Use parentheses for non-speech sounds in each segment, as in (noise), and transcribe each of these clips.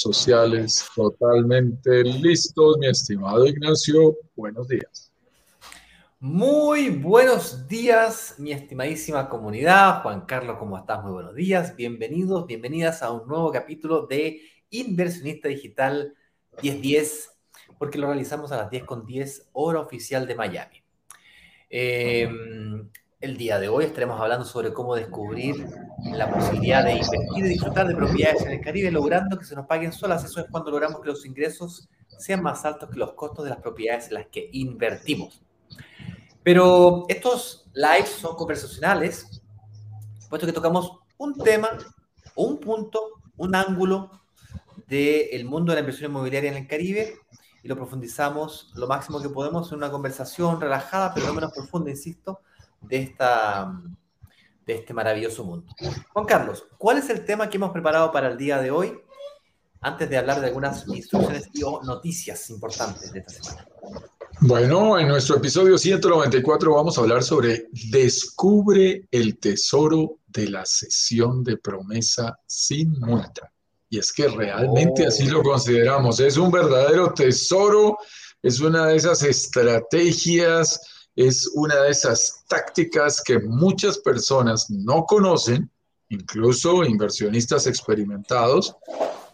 sociales totalmente listos, mi estimado Ignacio. Buenos días. Muy buenos días, mi estimadísima comunidad. Juan Carlos, ¿cómo estás? Muy buenos días. Bienvenidos, bienvenidas a un nuevo capítulo de Inversionista Digital 1010, porque lo realizamos a las 10 con 10 hora oficial de Miami. Eh, el día de hoy estaremos hablando sobre cómo descubrir la posibilidad de invertir y disfrutar de propiedades en el Caribe, logrando que se nos paguen solas. Eso es cuando logramos que los ingresos sean más altos que los costos de las propiedades en las que invertimos. Pero estos lives son conversacionales, puesto que tocamos un tema, un punto, un ángulo del mundo de la inversión inmobiliaria en el Caribe y lo profundizamos lo máximo que podemos en una conversación relajada, pero no menos profunda, insisto, de, esta, de este maravilloso mundo. Juan Carlos, ¿cuál es el tema que hemos preparado para el día de hoy? Antes de hablar de algunas instrucciones y noticias importantes de esta semana. Bueno, en nuestro episodio 194 vamos a hablar sobre Descubre el tesoro de la sesión de promesa sin multa. Y es que realmente así lo consideramos. Es un verdadero tesoro, es una de esas estrategias es una de esas tácticas que muchas personas no conocen, incluso inversionistas experimentados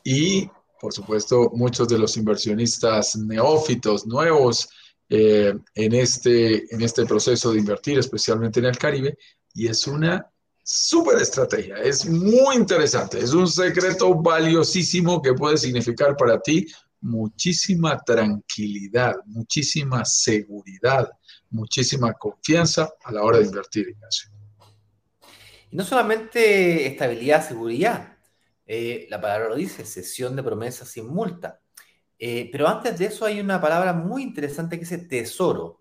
y, por supuesto, muchos de los inversionistas neófitos, nuevos eh, en, este, en este proceso de invertir, especialmente en el Caribe, y es una súper estrategia, es muy interesante, es un secreto valiosísimo que puede significar para ti muchísima tranquilidad, muchísima seguridad, muchísima confianza a la hora de invertir, Ignacio. Y no solamente estabilidad, seguridad, eh, la palabra lo dice, sesión de promesas sin multa. Eh, pero antes de eso hay una palabra muy interesante que es tesoro.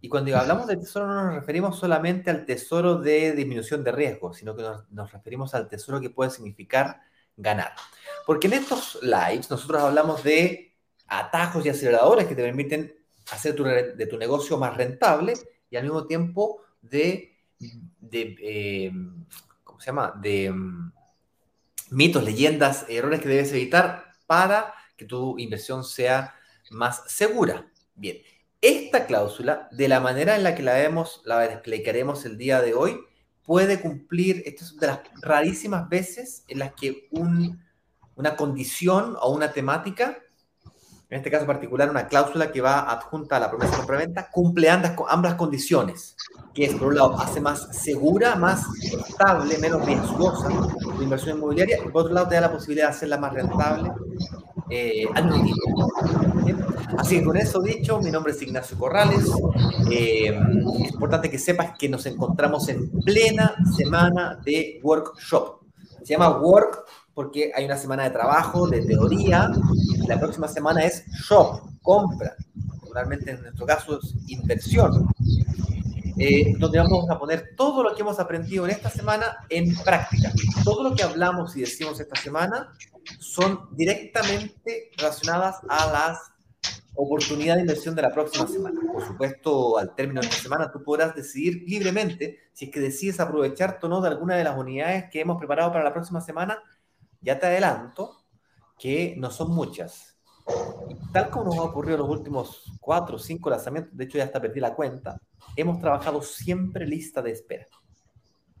Y cuando hablamos de tesoro no nos referimos solamente al tesoro de disminución de riesgo, sino que nos referimos al tesoro que puede significar ganar. Porque en estos lives nosotros hablamos de atajos y aceleradores que te permiten hacer de tu negocio más rentable y al mismo tiempo de, eh, ¿cómo se llama? De mm, mitos, leyendas, errores que debes evitar para que tu inversión sea más segura. Bien, esta cláusula, de la manera en la que la vemos, la explicaremos el día de hoy, puede cumplir, esta es de las rarísimas veces en las que un una condición o una temática, en este caso particular una cláusula que va adjunta a la promesa de compraventa, cumple ambas, ambas condiciones, que es, por un lado, hace más segura, más estable, menos riesgosa la inversión inmobiliaria, y por otro lado, te da la posibilidad de hacerla más rentable eh, al Así que con eso dicho, mi nombre es Ignacio Corrales. Eh, es importante que sepas que nos encontramos en plena semana de workshop. Se llama Work porque hay una semana de trabajo, de teoría, la próxima semana es shop, compra, regularmente en nuestro caso es inversión, eh, donde vamos a poner todo lo que hemos aprendido en esta semana en práctica. Todo lo que hablamos y decimos esta semana son directamente relacionadas a las oportunidades de inversión de la próxima semana. Por supuesto, al término de esta semana tú podrás decidir libremente si es que decides aprovechar o no de alguna de las unidades que hemos preparado para la próxima semana ya te adelanto que no son muchas. tal como nos ha ocurrido en los últimos cuatro o cinco lanzamientos, de hecho ya hasta perdí la cuenta, hemos trabajado siempre lista de espera.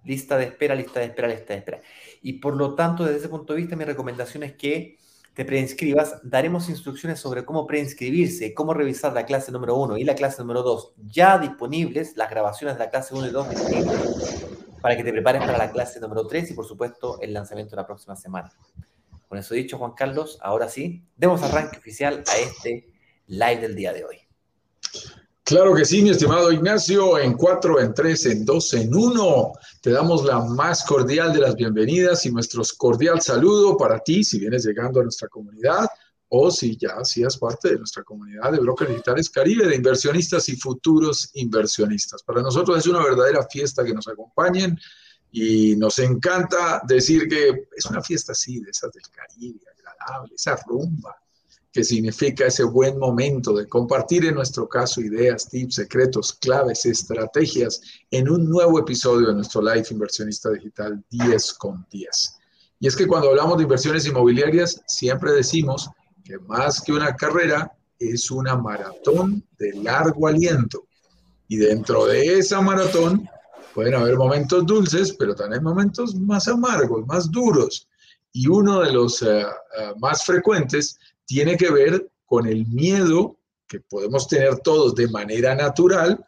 Lista de espera, lista de espera, lista de espera. Y por lo tanto, desde ese punto de vista, mi recomendación es que te preinscribas. Daremos instrucciones sobre cómo preinscribirse, cómo revisar la clase número uno y la clase número dos ya disponibles, las grabaciones de la clase 1 y 2 disponibles para que te prepares para la clase número 3 y por supuesto el lanzamiento de la próxima semana. Con eso dicho, Juan Carlos, ahora sí, demos arranque oficial a este live del día de hoy. Claro que sí, mi estimado Ignacio, en 4, en 3, en 2, en 1. Te damos la más cordial de las bienvenidas y nuestro cordial saludo para ti si vienes llegando a nuestra comunidad o si ya hacías parte de nuestra comunidad de brokers digitales Caribe, de inversionistas y futuros inversionistas. Para nosotros es una verdadera fiesta que nos acompañen y nos encanta decir que es una fiesta así, de esas del Caribe, agradable, esa rumba que significa ese buen momento de compartir en nuestro caso ideas, tips, secretos, claves, estrategias en un nuevo episodio de nuestro Live Inversionista Digital 10 con 10. Y es que cuando hablamos de inversiones inmobiliarias, siempre decimos que más que una carrera, es una maratón de largo aliento. Y dentro de esa maratón pueden haber momentos dulces, pero también momentos más amargos, más duros. Y uno de los eh, eh, más frecuentes tiene que ver con el miedo que podemos tener todos de manera natural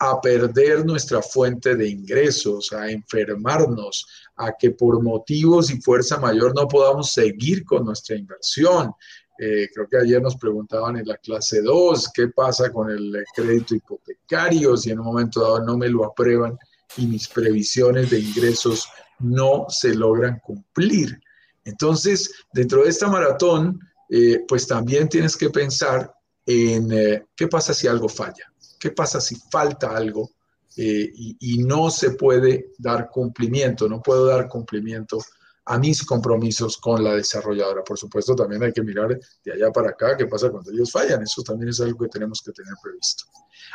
a perder nuestra fuente de ingresos, a enfermarnos, a que por motivos y fuerza mayor no podamos seguir con nuestra inversión. Eh, creo que ayer nos preguntaban en la clase 2 qué pasa con el crédito hipotecario si en un momento dado no me lo aprueban y mis previsiones de ingresos no se logran cumplir. Entonces, dentro de esta maratón, eh, pues también tienes que pensar en eh, qué pasa si algo falla, qué pasa si falta algo eh, y, no se puede dar cumplimiento, no puedo dar cumplimiento a mis compromisos con la desarrolladora. Por supuesto, también hay que mirar de allá para acá qué pasa cuando ellos fallan. Eso también es algo que tenemos que tener previsto.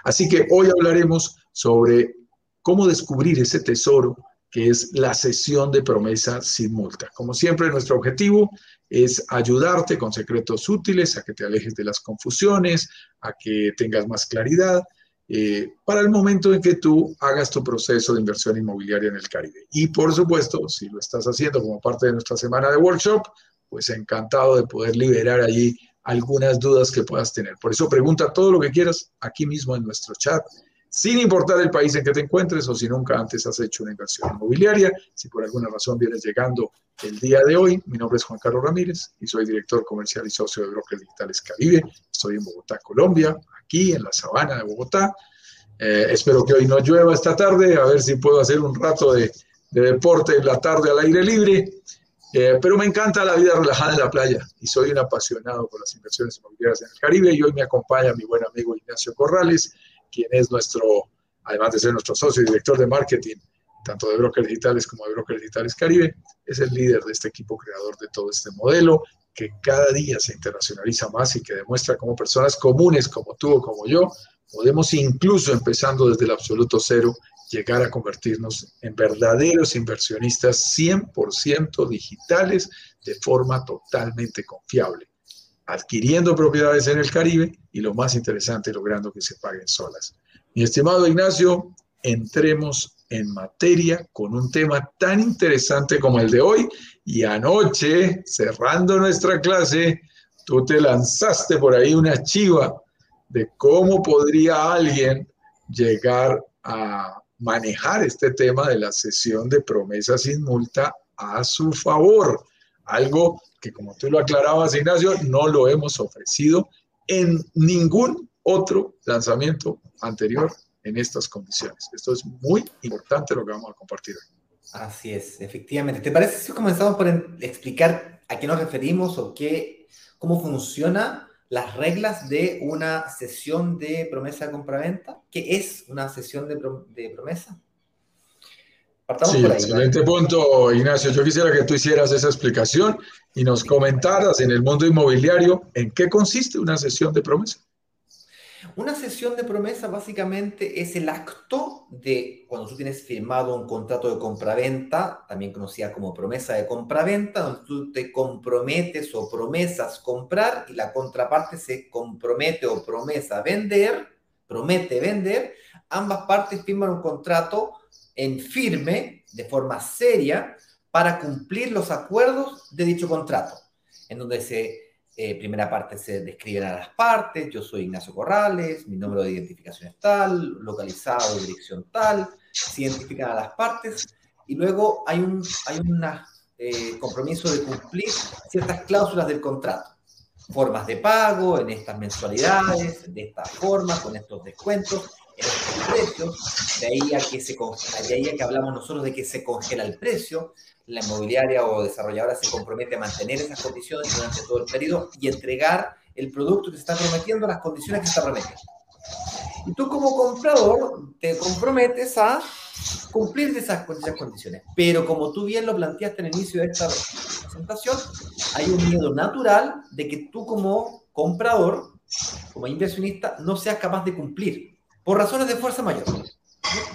Así que hoy hablaremos sobre cómo descubrir ese tesoro que es la sesión de promesa sin multa. Como siempre, nuestro objetivo es ayudarte con secretos útiles a que te alejes de las confusiones, a que tengas más claridad eh, para el momento en que tú hagas tu proceso de inversión inmobiliaria en el Caribe. Y por supuesto, si lo estás haciendo como parte de nuestra semana de workshop, pues encantado de poder liberar allí algunas dudas que puedas tener. Por eso pregunta todo lo que quieras aquí mismo en nuestro chat sin importar el país en que te encuentres o si nunca antes has hecho una inversión inmobiliaria. Si por alguna razón vienes llegando el día de hoy, mi nombre es Juan Carlos Ramírez y soy director comercial y socio de Brokers Digitales Caribe. Estoy en Bogotá, Colombia, aquí en la sabana de Bogotá. Eh, espero que hoy no llueva esta tarde, a ver si puedo hacer un rato de, deporte en la tarde al aire libre. Eh, pero me encanta la vida relajada en la playa y soy un apasionado por las inversiones inmobiliarias en el Caribe y hoy me acompaña mi buen amigo Ignacio Corrales, quien es nuestro, además de ser nuestro socio y director de marketing, tanto de Brokers Digitales como de Brokers Digitales Caribe, es el líder de este equipo creador de todo este modelo que cada día se internacionaliza más y que demuestra cómo personas comunes como tú o como yo podemos incluso empezando desde el absoluto cero llegar a convertirnos en verdaderos inversionistas 100% digitales de forma totalmente confiable adquiriendo propiedades en el Caribe y lo más interesante, logrando que se paguen solas. Mi estimado Ignacio, entremos en materia con un tema tan interesante como el de hoy y anoche, cerrando nuestra clase, tú te lanzaste por ahí una chiva de cómo podría alguien llegar a manejar este tema de la sesión de promesas sin multa a su favor. Algo que como tú lo aclarabas, Ignacio, no lo hemos ofrecido en ningún otro lanzamiento anterior en estas condiciones. Esto es muy importante lo que vamos a compartir hoy. Así es, efectivamente. ¿Te parece si comenzamos por explicar a qué nos referimos o qué, cómo funciona las reglas de una sesión de promesa de compraventa? ¿Qué es una sesión de promesa? Sí, excelente punto, Ignacio. Yo quisiera que tú hicieras esa explicación y nos comentaras en el mundo inmobiliario en qué consiste una sesión de promesa. Una sesión de promesa básicamente es el acto de cuando tú tienes firmado un contrato de compraventa, también conocida como promesa de compraventa, donde tú te comprometes o promesas comprar y la contraparte se compromete o promesa vender, promete vender, ambas partes firman un contrato en firme, de forma seria, para cumplir los acuerdos de dicho contrato, en donde se, eh, primera parte se describen a las partes, yo soy Ignacio Corrales, mi número de identificación es tal, localizado, dirección tal, se identifican a las partes, y luego hay un hay una, eh, compromiso de cumplir ciertas cláusulas del contrato formas de pago, en estas mensualidades, de esta forma, con estos descuentos, en estos precios, de ahí a que, se, de ahí a que hablamos nosotros de que se congela el precio, la inmobiliaria o desarrolladora se compromete a mantener esas condiciones durante todo el periodo y entregar el producto que se está prometiendo las condiciones que se está prometiendo. Y tú como comprador te comprometes a cumplir esas, esas condiciones. Pero como tú bien lo planteaste en el inicio de esta presentación, hay un miedo natural de que tú como comprador, como inversionista, no seas capaz de cumplir por razones de fuerza mayor.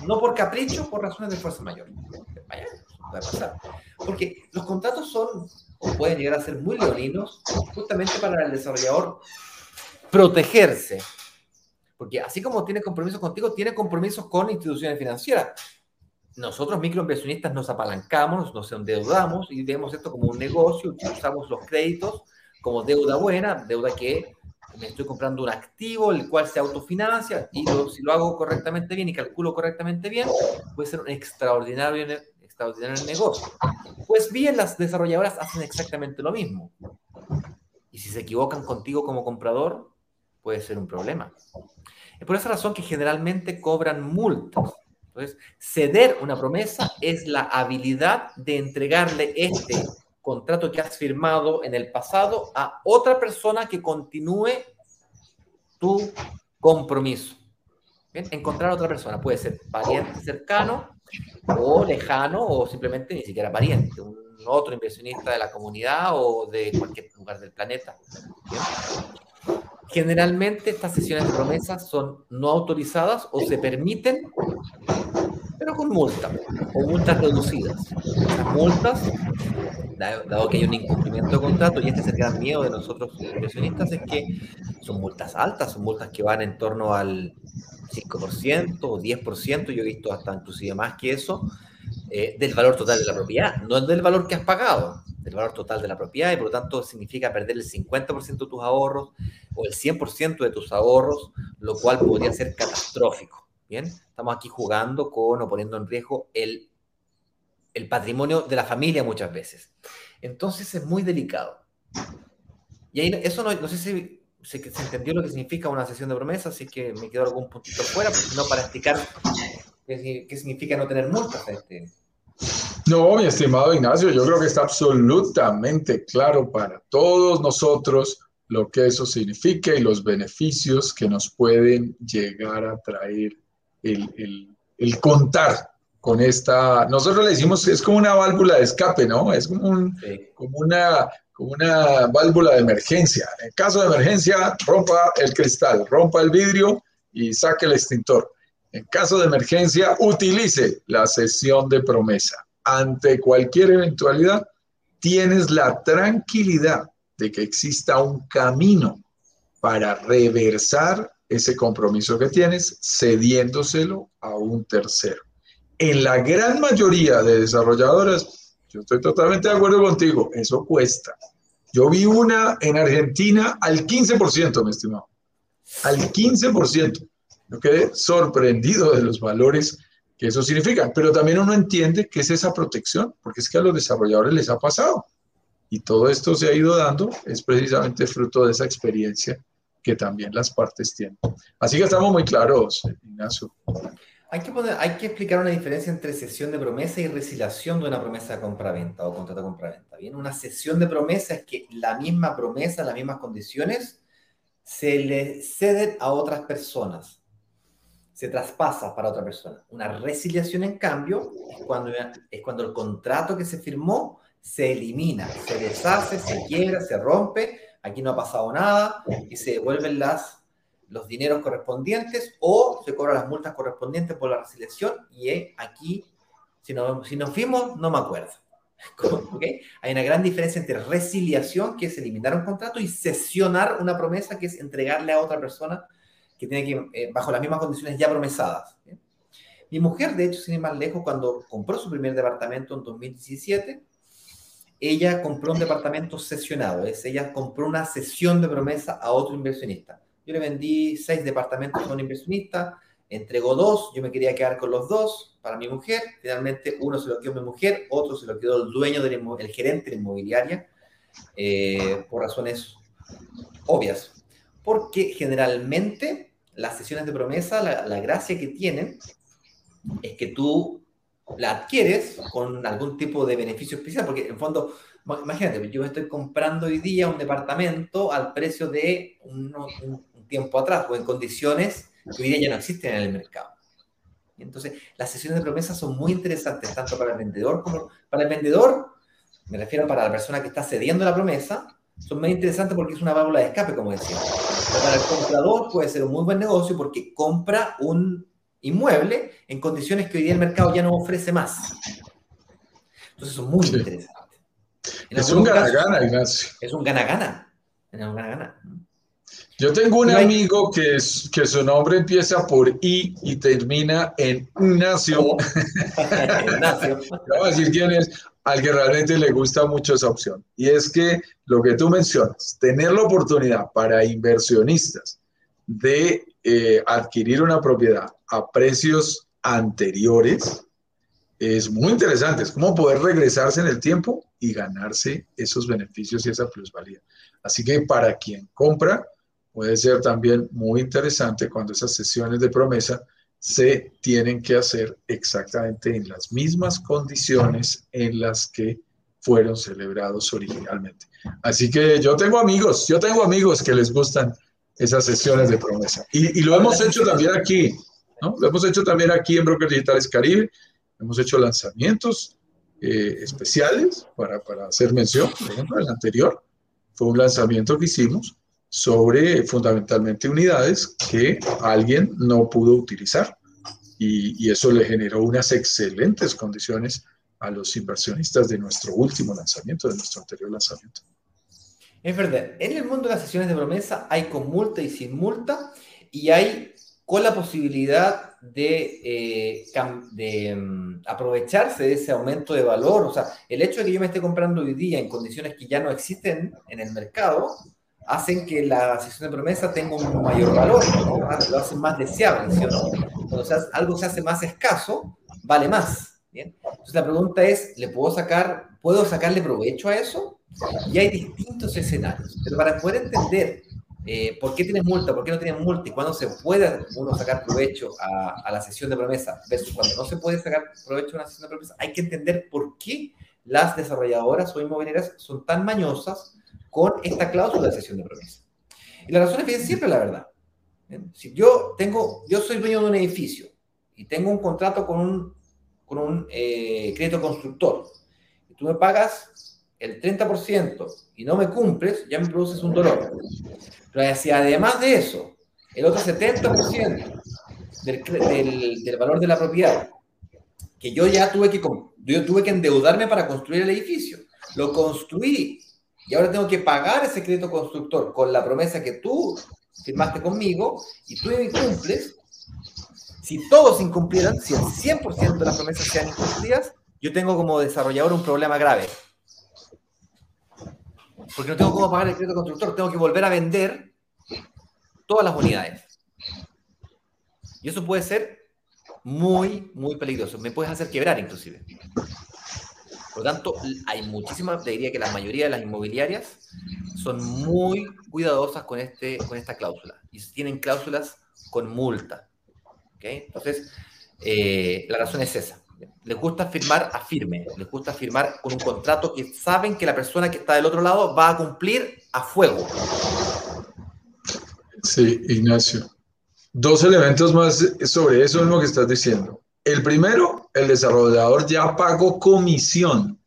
No por capricho, por razones de fuerza mayor. Vaya, puede pasar. Porque los contratos son, o pueden llegar a ser muy leoninos, justamente para el desarrollador protegerse. Porque así como tiene compromisos contigo, tiene compromisos con instituciones financieras. Nosotros, microinversionistas, nos apalancamos, nos endeudamos y vemos esto como un negocio, usamos los créditos como deuda buena, deuda que me estoy comprando un activo, el cual se autofinancia, y si lo hago correctamente bien y calculo correctamente bien, puede ser un extraordinario, extraordinario negocio. Pues bien, las desarrolladoras hacen exactamente lo mismo. Y si se equivocan contigo como comprador, puede ser un problema. Es por esa razón que generalmente cobran multas. Entonces, ceder una promesa es la habilidad de entregarle este contrato que has firmado en el pasado a otra persona que continúe tu compromiso. Encontrar a otra persona puede ser pariente cercano o lejano o simplemente ni siquiera pariente, un otro inversionista de la comunidad o de cualquier lugar del planeta. Generalmente estas sesiones de promesas son no autorizadas o se permiten, pero con multas o multas reducidas. Las multas, dado que hay un incumplimiento de contrato, y este es el gran miedo de nosotros inversionistas, es que son multas altas, son multas que van en torno al 5% o 10%, yo he visto hasta inclusive más que eso, eh, del valor total de la propiedad, no del valor que has pagado, del valor total de la propiedad, y por lo tanto significa perder el 50% de tus ahorros o el 100% de tus ahorros, lo cual podría ser catastrófico. Bien, estamos aquí jugando con o poniendo en riesgo el, el patrimonio de la familia muchas veces. Entonces es muy delicado. Y ahí, eso no, no sé si se, entendió lo que significa una sesión de promesa, así que me quedo algún puntito fuera, no para explicar ¿Qué, significa no tener multas? Este? No, mi estimado Ignacio, yo creo que está absolutamente claro para todos nosotros lo que eso significa y los beneficios que nos pueden llegar a traer el, el, contar con esta, nosotros le decimos que es como una válvula de escape, ¿no? Es como, un, como, una, como una válvula de emergencia. En caso de emergencia, rompa el cristal, rompa el vidrio y saque el extintor. En caso de emergencia, utilice la sesión de promesa. Ante cualquier eventualidad, tienes la tranquilidad de que exista un camino para reversar ese compromiso que tienes, cediéndoselo a un tercero. En la gran mayoría de desarrolladoras, yo estoy totalmente de acuerdo contigo, eso cuesta. Yo vi una en Argentina al 15%, mi estimado. Al 15%. Yo quedé sorprendido de los valores que eso significa, pero también uno entiende que es esa protección, porque es que a los desarrolladores les ha pasado. Y todo esto se ha ido dando, es precisamente fruto de esa experiencia que también las partes tienen. Así que estamos muy claros, Ignacio. Hay que, explicar una diferencia entre sesión de promesa y resiliación de una promesa de compraventa o contrato de compraventa. Bien, una sesión de promesa es que la misma promesa, las mismas condiciones, se le ceden a otras personas se traspasa para otra persona. Una resiliación, en cambio, es cuando el contrato que se firmó se elimina, se deshace, se quiebra, se rompe, aquí no ha pasado nada y se devuelven las, los dineros correspondientes o se cobran las multas correspondientes por la resiliación y aquí, si, no, si nos fuimos, no me acuerdo. (laughs) ¿Okay? Hay una gran diferencia entre resiliación, que es eliminar un contrato, y sesionar una promesa, que es entregarle a otra persona que tiene que, eh, bajo las mismas condiciones ya promesadas. Mi mujer, de hecho, sin ir más lejos, cuando compró su primer departamento en 2017, ella compró un departamento sesionado, es ella compró una sesión de promesa a otro inversionista. Yo le vendí seis departamentos a un inversionista, entregó dos, yo me quería quedar con los dos para mi mujer, finalmente uno se lo quedó mi mujer, otro se lo quedó el dueño, del el gerente de la inmobiliaria, eh, por razones obvias, porque generalmente las sesiones de promesa, la, gracia que tienen es que tú la adquieres con algún tipo de beneficio especial, porque en fondo, imagínate, yo estoy comprando hoy día un departamento al precio de un, tiempo atrás o en condiciones que hoy día ya no existen en el mercado. entonces, las sesiones de promesa son muy interesantes, tanto para el vendedor como para el vendedor, me refiero para la persona que está cediendo la promesa, son muy interesantes porque es una válvula de escape, como decía. para el comprador puede ser un muy buen negocio porque compra un, inmueble en condiciones que hoy día el mercado ya no ofrece más. Entonces, eso es muy interesante. es un gana-gana, Ignacio. Es un gana-gana. Es un gana-gana. Yo tengo un amigo que, es, que su nombre empieza por I y termina en Ignacio. Oh. (laughs) Ignacio. Vamos a decir quién es, al que realmente le gusta mucho esa opción. Y es que lo que tú mencionas, tener la oportunidad para inversionistas de eh, adquirir una propiedad a precios anteriores es muy interesante. Es como poder regresarse en el tiempo y ganarse esos beneficios y esa plusvalía. Así que para quien compra, puede ser también muy interesante cuando esas sesiones de promesa se tienen que hacer exactamente en las mismas condiciones en las que fueron celebrados originalmente. Así que yo tengo amigos, yo tengo amigos que les gustan esas sesiones de promesa. Y, lo hemos hecho también aquí, ¿no? Lo hemos hecho también aquí en Brokers Digitales Caribe. Hemos hecho lanzamientos eh, especiales para, para hacer mención. Por ejemplo, el anterior fue un lanzamiento que hicimos sobre fundamentalmente unidades que alguien no pudo utilizar. Y, eso le generó unas excelentes condiciones a los inversionistas de nuestro último lanzamiento, de nuestro anterior lanzamiento. Es verdad, en el mundo de las sesiones de promesa hay con multa y sin multa y hay con la posibilidad de, eh, mm, aprovecharse de ese aumento de valor. O sea, el hecho de que yo me esté comprando hoy día en condiciones que ya no existen en el mercado, hacen que la sesión de promesa tenga un mayor valor, lo hacen más deseable, ¿sí o no? Cuando algo se hace más escaso, vale más. Entonces la pregunta es, ¿le puedo sacar, puedo sacarle provecho a eso? Y hay distintos escenarios, pero para poder entender eh, por qué tienes multa, por qué no tienes multa y cuándo se puede uno sacar provecho a, a, la sesión de promesa versus cuando no se puede sacar provecho a una sesión de promesa, hay que entender por qué las desarrolladoras o inmobiliarias son tan mañosas con esta cláusula de cesión de promesa. Y la razón es que siempre la verdad. Si yo tengo, yo soy dueño de un edificio y tengo un contrato con un, con un eh, crédito constructor, y tú me pagas el 30% y no me cumples, ya me produces un dolor. Pero si además de eso, el otro 70% del, del, valor de la propiedad, que yo ya tuve que, yo tuve que endeudarme para construir el edificio, lo construí y ahora tengo que pagar ese crédito constructor con la promesa que tú firmaste conmigo y tú incumples, si todos incumplieran, si el 100% de las promesas sean incumplidas, yo tengo como desarrollador un problema grave. Porque no tengo cómo pagar el crédito constructor, tengo que volver a vender todas las unidades. Y eso puede ser muy, muy peligroso. Me puedes hacer quebrar inclusive. Por lo tanto, hay muchísimas, te diría que la mayoría de las inmobiliarias son muy cuidadosas con, este, con esta cláusula y tienen cláusulas con multa. ¿okay? Entonces, eh, la razón es esa. Les gusta firmar a firme, les gusta firmar con un contrato que saben que la persona que está del otro lado va a cumplir a fuego. Sí, Ignacio. Dos elementos más sobre eso mismo que estás diciendo. El primero, el desarrollador ya pagó comisión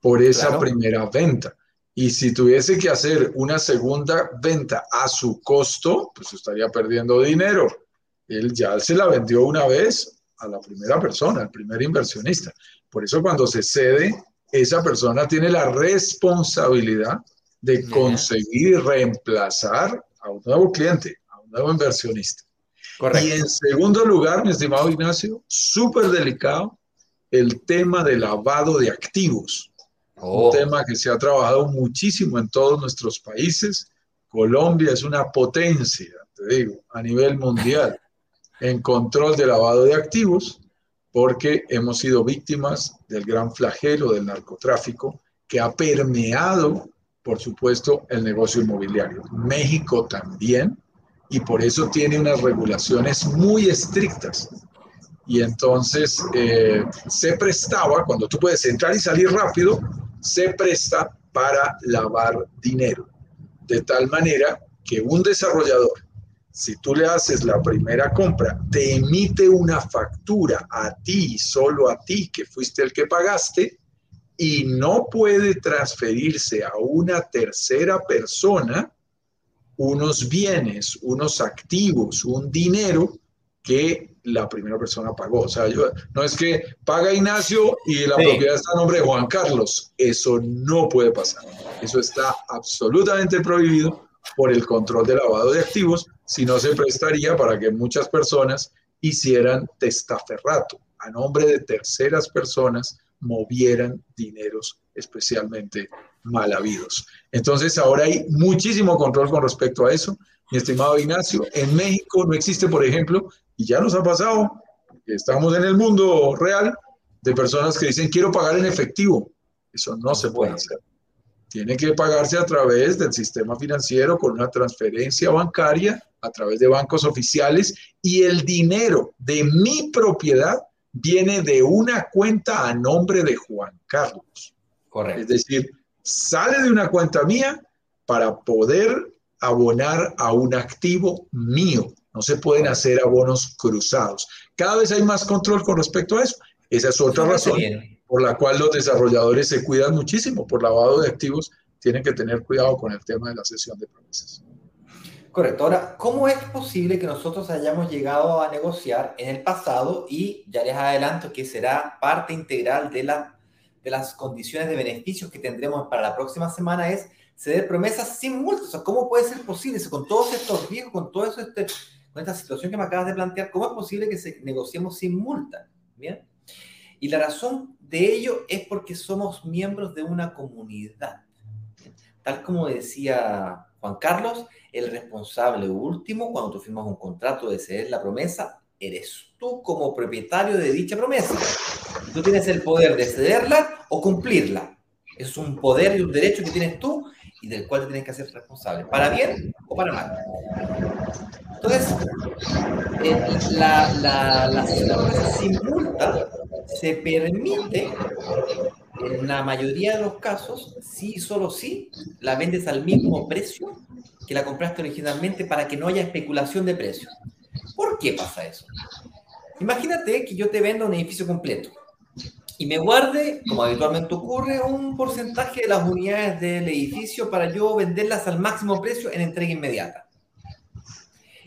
por esa primera venta. Y si tuviese que hacer una segunda venta a su costo, pues estaría perdiendo dinero. Él ya se la vendió una vez a la primera persona, al primer inversionista. Por eso cuando se cede, esa persona tiene la responsabilidad de conseguir y reemplazar a un nuevo cliente, a un nuevo inversionista. Y en segundo lugar, mi estimado Ignacio, súper delicado, el tema de lavado de activos. Un oh. tema que se ha trabajado muchísimo en todos nuestros países. Colombia es una potencia, te digo, a nivel mundial en control de lavado de activos, porque hemos sido víctimas del gran flagelo del narcotráfico que ha permeado, por supuesto, el negocio inmobiliario. México también, y por eso tiene unas regulaciones muy estrictas. Y entonces eh, se prestaba, cuando tú puedes entrar y salir rápido, se presta para lavar dinero. De tal manera que un desarrollador, si tú le haces la primera compra, te emite una factura a ti, solo a ti, que fuiste el que pagaste, y no puede transferirse a una tercera persona unos bienes, unos activos, un dinero que la primera persona pagó. O sea, yo, no es que paga Ignacio y la propiedad está a nombre de Juan Carlos. Eso no puede pasar. Eso está absolutamente prohibido por el control de lavado de activos, si no se prestaría para que muchas personas hicieran testaferrato a nombre de terceras personas movieran dineros especialmente mal habidos. Entonces ahora hay muchísimo control con respecto a eso. Mi estimado Ignacio, en México no existe, por ejemplo, y ya nos ha pasado, estamos en el mundo real, de personas que dicen quiero pagar en efectivo. Eso no se puede hacer. Tiene que pagarse a través del sistema financiero con una transferencia bancaria, a través de bancos oficiales, y el dinero de mi propiedad viene de una cuenta a nombre de Juan Carlos. Correcto. Es decir, sale de una cuenta mía para poder abonar a un activo mío. No se pueden hacer abonos cruzados. Cada vez hay más control con respecto a eso. Esa es otra razón por la cual los desarrolladores se cuidan muchísimo por lavado de activos. Tienen que tener cuidado con el tema de la sesión de promesas. Correcto. Ahora, ¿cómo es posible que nosotros hayamos llegado a negociar en el pasado y ya les adelanto que será parte integral de, la, de las condiciones de beneficios que tendremos para la próxima semana es ceder promesas sin multas? O sea, ¿cómo puede ser posible con todos estos riesgos, con todo eso, este, con esta situación que me acabas de plantear, cómo es posible que se negociemos sin multa? Bien. Y la razón de ello es porque somos miembros de una comunidad. Tal como decía Juan Carlos, el responsable último cuando tú firmas un contrato de ceder la promesa, eres tú como propietario de dicha promesa. Tú tienes el poder de cederla o cumplirla. Es un poder y un derecho que tienes tú y del cual te tienes que hacer responsable, para bien o para mal. Entonces, eh, la, la, la, promesa sin multa se permite en la mayoría de los casos, sí solo sí, la vendes al mismo precio que la compraste originalmente para que no haya especulación de precios. ¿Por qué pasa eso? Imagínate que yo te vendo un edificio completo y me guarde, como habitualmente ocurre, un porcentaje de las unidades del edificio para yo venderlas al máximo precio en entrega inmediata.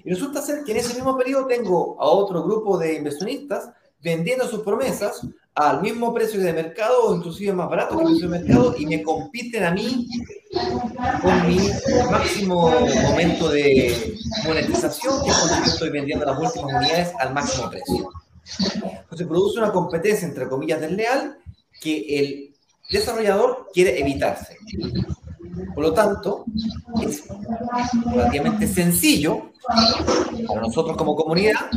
Y resulta ser que en ese mismo periodo tengo a otro grupo de inversionistas vendiendo sus promesas al mismo precio de mercado o inclusive más barato que el precio de mercado y me compiten a mí con mi máximo momento de monetización, que es cuando yo estoy vendiendo las últimas unidades al máximo precio. Entonces produce una competencia, entre comillas, desleal que el desarrollador quiere evitarse. Por lo tanto, es relativamente sencillo para nosotros como comunidad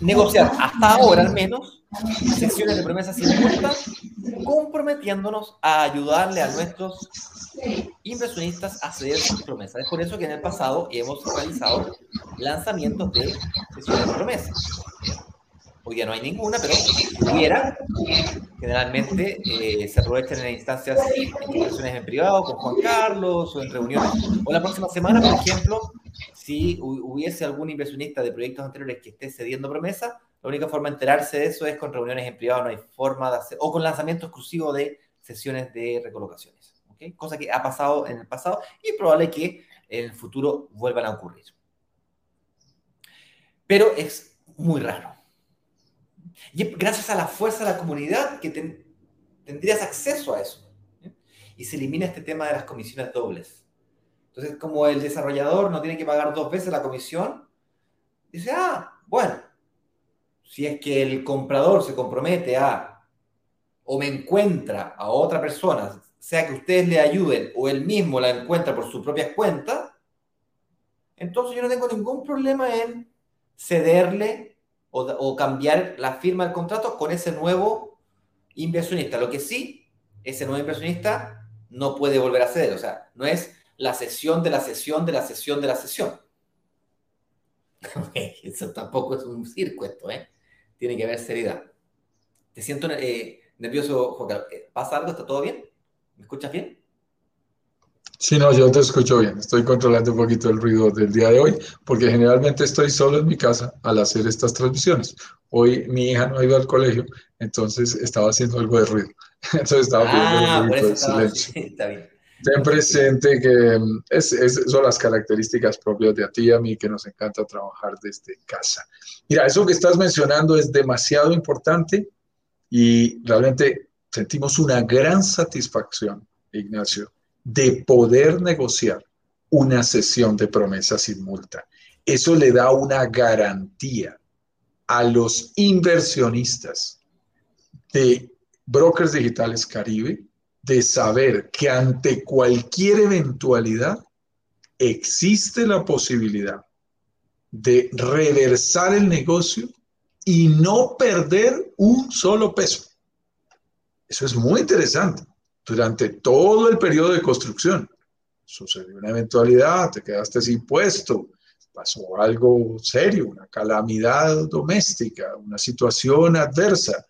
negociar hasta ahora al menos sesiones de promesas sin multa, comprometiéndonos a ayudarle a nuestros inversionistas a ceder sus promesas. Es por eso que en el pasado hemos realizado lanzamientos de sesiones de promesas. Hoy ya no hay ninguna, pero hubiera. Generalmente eh, se aprovechan en instancias, en inversiones en privado, con Juan Carlos o en reuniones. O la próxima semana, por ejemplo, si hubiese algún inversionista de proyectos anteriores que esté cediendo promesa, la única forma de enterarse de eso es con reuniones en privado, no hay forma de hacer, o con lanzamiento exclusivo de sesiones de recolocaciones. ¿okay? Cosa que ha pasado en el pasado y probable que en el futuro vuelvan a ocurrir. Pero es muy raro. Y gracias a la fuerza de la comunidad que tendrías acceso a eso. Y se elimina este tema de las comisiones dobles. Entonces, como el desarrollador no tiene que pagar dos veces la comisión, dice, ah, bueno, si es que el comprador se compromete a o me encuentra a otra persona, sea que ustedes le ayuden o él mismo la encuentra por su propia cuenta, entonces yo no tengo ningún problema en cederle o, o, cambiar la firma del contrato con ese nuevo inversionista. Lo que sí, ese nuevo inversionista no puede volver a ceder. O sea, no es la sesión de la sesión de la sesión de la sesión. (laughs) Eso tampoco es un circo esto, ¿eh? Tiene que haber seriedad. Te siento eh, nervioso, Juan eh, ¿Pasa algo? ¿Está todo bien? ¿Me escuchas bien? Sí, no, yo te escucho bien. Estoy controlando un poquito el ruido del día de hoy, porque generalmente estoy solo en mi casa al hacer estas transmisiones. Hoy mi hija no ha ido al colegio, entonces estaba haciendo algo de ruido. (laughs) Entonces estaba pidiendo ah, un poquito de silencio. (laughs) está bien. Ten presente que mm, es, son las características propias de ti y a mí que nos encanta trabajar desde casa. Mira, eso que estás mencionando es demasiado importante y realmente sentimos una gran satisfacción, Ignacio, de poder negociar una sesión de promesa sin multa. Eso le da una garantía a los inversionistas de Brokers Digitales Caribe de saber que ante cualquier eventualidad existe la posibilidad de reversar el negocio y no perder un solo peso. Eso es muy interesante. Durante todo el periodo de construcción sucedió una eventualidad, te quedaste sin puesto, pasó algo serio, una calamidad doméstica, una situación adversa.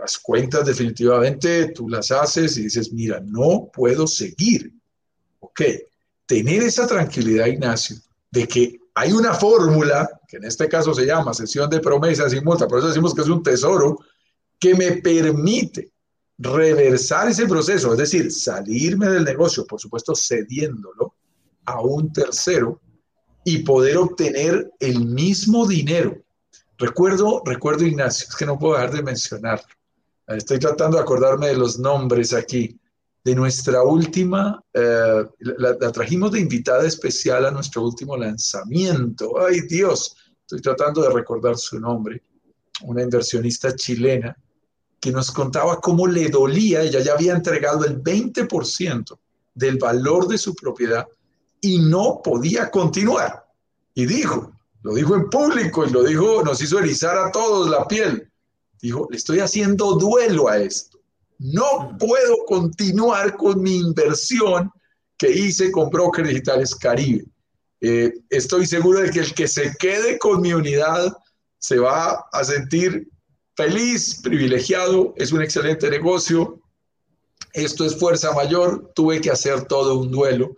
Las cuentas definitivamente tú las haces y dices, mira, no puedo seguir. Ok, tener esa tranquilidad, Ignacio, de que hay una fórmula, que en este caso se llama sesión de promesas y multa, por eso decimos que es un tesoro, que me permite reversar ese proceso, es decir, salirme del negocio, por supuesto, cediéndolo a un tercero y poder obtener el mismo dinero. Recuerdo, recuerdo Ignacio, es que no puedo dejar de mencionar. Estoy tratando de acordarme de los nombres aquí. De nuestra última, eh, la, la, trajimos de invitada especial a nuestro último lanzamiento. Ay Dios, estoy tratando de recordar su nombre. Una inversionista chilena que nos contaba cómo le dolía, ella ya había entregado el 20% del valor de su propiedad y no podía continuar. Y dijo, lo dijo en público y lo dijo, nos hizo erizar a todos la piel. Dijo, le estoy haciendo duelo a esto. No puedo continuar con mi inversión que hice con Broker Digitales Caribe. Eh, estoy seguro de que el que se quede con mi unidad se va a sentir feliz, privilegiado, es un excelente negocio. Esto es fuerza mayor, tuve que hacer todo un duelo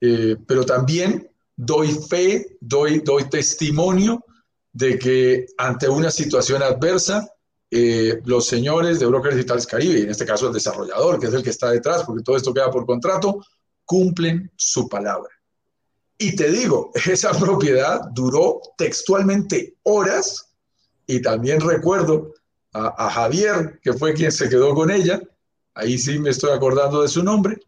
eh, pero también doy fe, doy, doy testimonio de que ante una situación adversa, eh, los señores de Brokers Digitales Caribe, en este caso el desarrollador, que es el que está detrás, porque todo esto queda por contrato, cumplen su palabra. Y te digo, (laughs) esa propiedad duró textualmente horas y también recuerdo a, a, Javier, que fue quien se quedó con ella, ahí sí me estoy acordando de su nombre,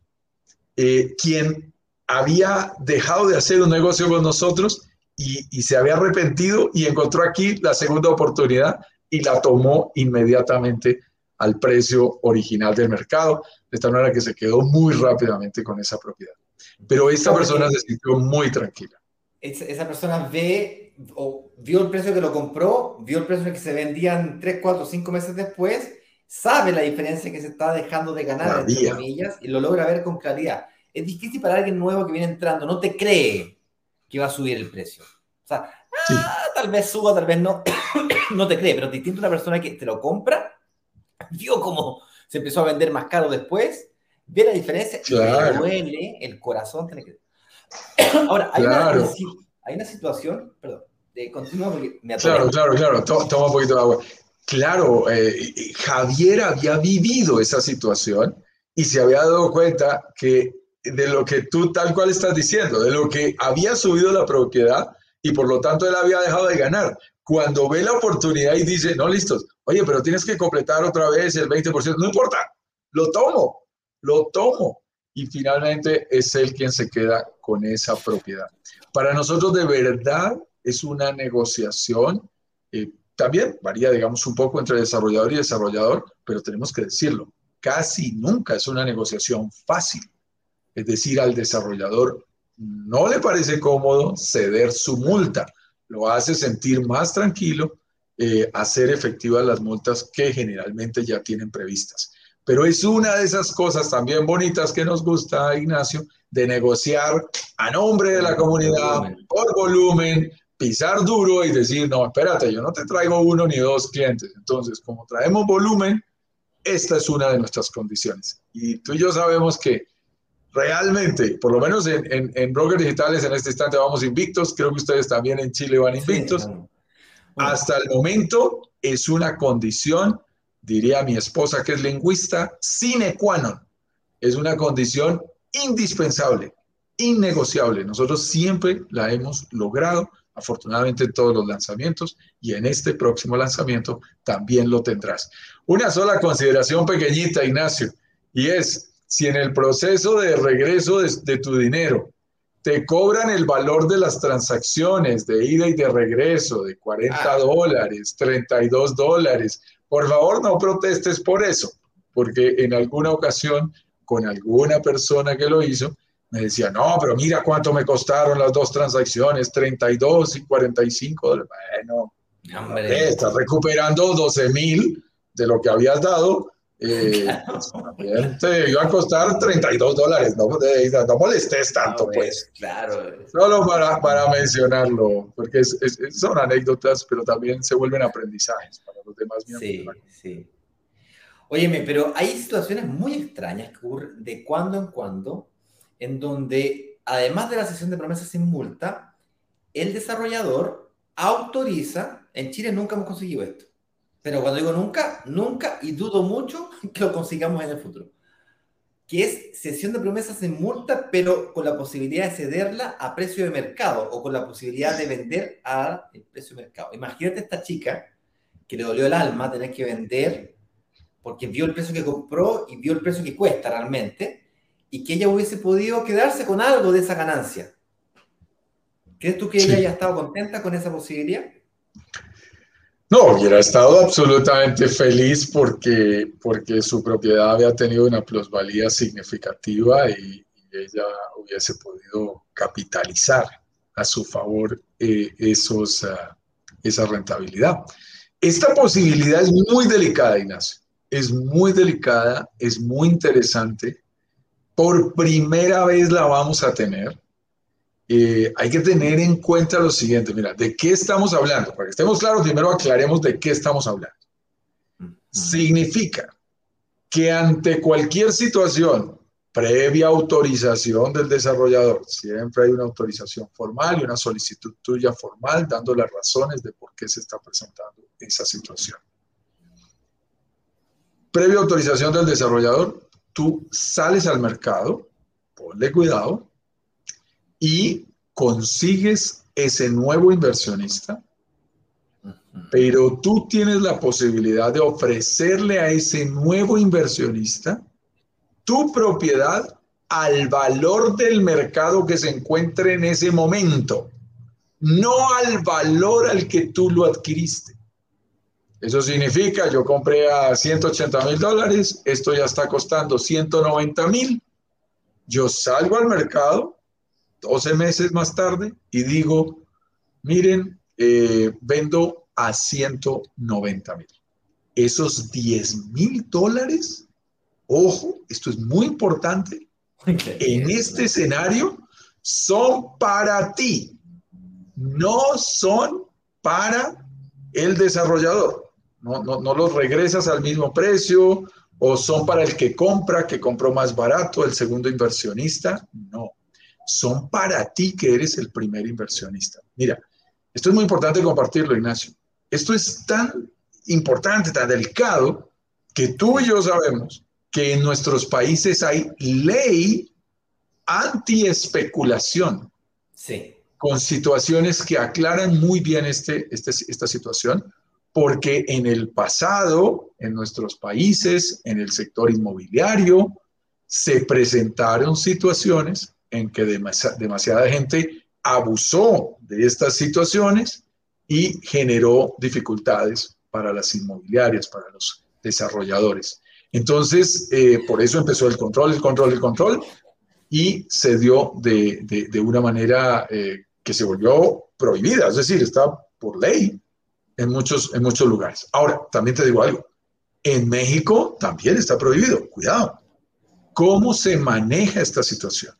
eh, quien había dejado de hacer un negocio con nosotros y, se había arrepentido y encontró aquí la segunda oportunidad y la tomó inmediatamente al precio original del mercado, de esta manera que se quedó muy rápidamente con esa propiedad. Pero esta persona se sintió muy tranquila. Esa persona ve o vio el precio que lo compró, vio el precio que se vendían 3, 4, 5 meses después, sabe la diferencia que se está dejando de ganar, entre comillas, y lo logra ver con claridad es difícil para alguien nuevo que viene entrando, no te cree que va a subir el precio. O sea, ah, (laughs) tal vez suba, tal vez no, (coughs) no te cree, pero distinto a una persona que te lo compra, vio cómo se empezó a vender más caro después, ve la diferencia y le duele el corazón. Tiene que... (coughs) Ahora, hay, una, hay, una, situación, perdón, de, continúa porque me Claro, claro, claro, toma un poquito de agua. Claro, eh, Javier había vivido esa situación y se había dado cuenta que de lo que tú tal cual estás diciendo, de lo que había subido la propiedad y por lo tanto él había dejado de ganar. Cuando ve la oportunidad y dice, no, listos, oye, pero tienes que completar otra vez el 20%, no importa, lo tomo, lo tomo. Y finalmente es él quien se queda con esa propiedad. Para nosotros de verdad es una negociación, eh, también varía, digamos, un poco entre desarrollador y desarrollador, pero tenemos que decirlo, casi nunca es una negociación fácil es decir, al desarrollador no le parece cómodo ceder su multa, lo hace sentir más tranquilo, eh, hacer efectivas las multas que generalmente ya tienen previstas. Pero es una de esas cosas también bonitas que nos gusta, Ignacio, de negociar a nombre de la comunidad, por volumen, pisar duro y decir, no, espérate, yo no te traigo uno ni dos clientes. Entonces, como traemos volumen, esta es una de nuestras condiciones. Y tú y yo sabemos que realmente, por lo menos en, en, brokers digitales en este instante vamos invictos, creo que ustedes también en Chile van invictos. Hasta el momento es una condición, diría mi esposa que es lingüista, sine qua non. Es una condición indispensable, innegociable. Nosotros siempre la hemos logrado, afortunadamente en todos los lanzamientos, y en este próximo lanzamiento también lo tendrás. Una sola consideración pequeñita, Ignacio, y es, si en el proceso de regreso de, tu dinero te cobran el valor de las transacciones de ida y de regreso de 40 ah. dólares, 32 dólares, por favor no protestes por eso, porque en alguna ocasión con alguna persona que lo hizo, me decía, no, pero mira cuánto me costaron las dos transacciones, 32 y 45 dólares. Bueno, estás recuperando 12 mil de lo que habías dado. Eh, (laughs) te iba a costar 32 dólares, no, no molestes tanto, pues. Claro. Solo para, para mencionarlo, porque es, son anécdotas, pero también se vuelven aprendizajes para los demás miembros. Sí, sí. Óyeme, pero hay situaciones muy extrañas que ocurren de cuando en cuando, en donde, además de la sesión de promesas sin multa, el desarrollador autoriza, en Chile nunca hemos conseguido esto, pero cuando digo nunca, nunca y dudo mucho (laughs) que lo consigamos en el futuro, que es sesión de promesas sin multa, pero con la posibilidad de cederla a precio de mercado o con la posibilidad de vender al precio de mercado. Imagínate esta chica que le dolió el alma tener que vender porque vio el precio que compró y vio el precio que cuesta realmente, y que ella hubiese podido quedarse con algo de esa ganancia. ¿Crees tú que ella haya estado contenta con esa posibilidad? No, hubiera estado absolutamente feliz porque, porque su propiedad había tenido una plusvalía significativa y, ella hubiese podido capitalizar a su favor eh, esos, ah, esa rentabilidad. Esta posibilidad es muy delicada, Ignacio es muy delicada, es muy interesante. Por primera vez la vamos a tener. Eh, hay que tener en cuenta lo siguiente, mira, ¿de qué estamos hablando? Para que estemos claros, primero aclaremos de qué estamos hablando. Significa que ante cualquier situación previa autorización del desarrollador, siempre hay una autorización formal y una solicitud tuya formal dando las razones de por qué se está presentando esa situación previa autorización del desarrollador, tú sales al mercado, ponle cuidado, y consigues ese nuevo inversionista, pero tú tienes la posibilidad de ofrecerle a ese nuevo inversionista tu propiedad al valor del mercado que se encuentre en ese momento, no al valor al que tú lo adquiriste. Eso significa, yo compré a 180 mil dólares, esto ya está costando 190 mil, yo salgo al mercado 12 meses más tarde y digo, miren, eh, vendo a 190 mil. Esos 10 mil dólares, ojo, esto es muy importante, en este escenario son para ti, no son para el desarrollador no, no, los regresas al mismo precio o son para el que compra, que compró más barato, el segundo inversionista. No, son para ti que eres el primer inversionista. Mira, esto es muy importante compartirlo, Ignacio. Esto es tan importante, tan delicado, que tú y yo sabemos que en nuestros países hay ley anti-especulación. Sí. Con situaciones que aclaran muy bien este, este esta situación porque en el pasado, en nuestros países, en el sector inmobiliario, se presentaron situaciones en que demasiada gente abusó de estas situaciones y generó dificultades para las inmobiliarias, para los desarrolladores. Entonces, eh, por eso empezó el control, el control, el control, y se dio de, una manera eh, que se volvió prohibida, es decir, está por ley, en muchos, en muchos lugares. Ahora, también te digo algo, en México también está prohibido, cuidado. ¿Cómo se maneja esta situación?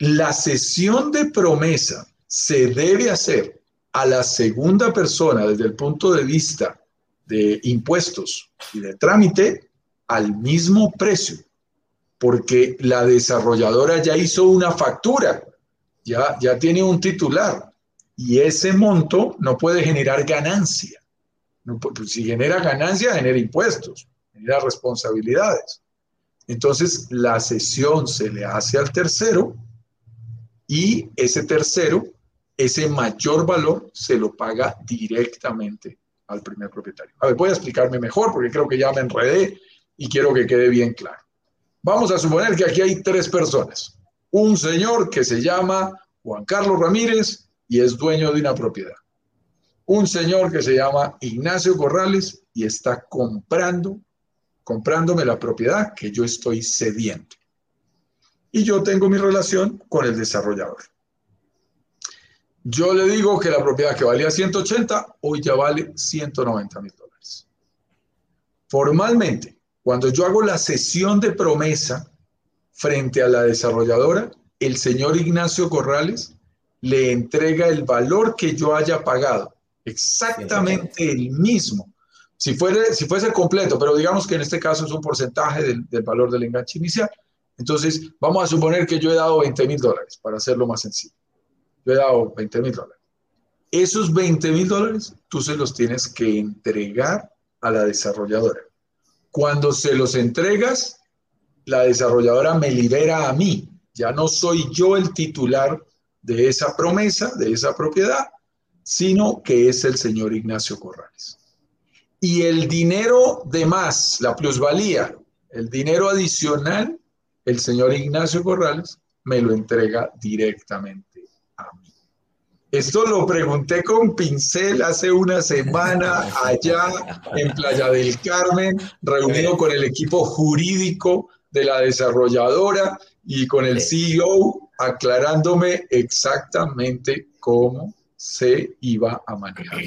La sesión de promesa se debe hacer a la segunda persona desde el punto de vista de impuestos y de trámite al mismo precio, porque la desarrolladora ya hizo una factura, ya, ya tiene un titular, y ese monto no puede generar ganancia. Pues, si genera ganancia, genera impuestos, genera responsabilidades. Entonces, la cesión se le hace al tercero y ese tercero, ese mayor valor, se lo paga directamente al primer propietario. A ver, voy a explicarme mejor porque creo que ya me enredé y quiero que quede bien claro. Vamos a suponer que aquí hay tres personas. Un señor que se llama Juan Carlos Ramírez y es dueño de una propiedad. Un señor que se llama Ignacio Corrales y está comprando, comprándome la propiedad que yo estoy cediendo. Y yo tengo mi relación con el desarrollador. Yo le digo que la propiedad que valía 180, hoy ya vale 190 mil dólares. Formalmente, cuando yo hago la sesión de promesa frente a la desarrolladora, el señor Ignacio Corrales le entrega el valor que yo haya pagado, exactamente el mismo. Si, fuere, si fuese completo, pero digamos que en este caso es un porcentaje del, del valor del enganche inicial. Entonces, vamos a suponer que yo he dado 20 mil dólares, para hacerlo más sencillo. Yo he dado 20 mil dólares. Esos 20 mil dólares tú se los tienes que entregar a la desarrolladora. Cuando se los entregas, la desarrolladora me libera a mí. Ya no soy yo el titular de esa promesa, de esa propiedad, sino que es el señor Ignacio Corrales. Y el dinero de más, la plusvalía, el dinero adicional, el señor Ignacio Corrales me lo entrega directamente esto lo pregunté con pincel hace una semana allá en Playa del Carmen, reunido con el equipo jurídico de la desarrolladora y con el CEO, aclarándome exactamente cómo se iba a manejar.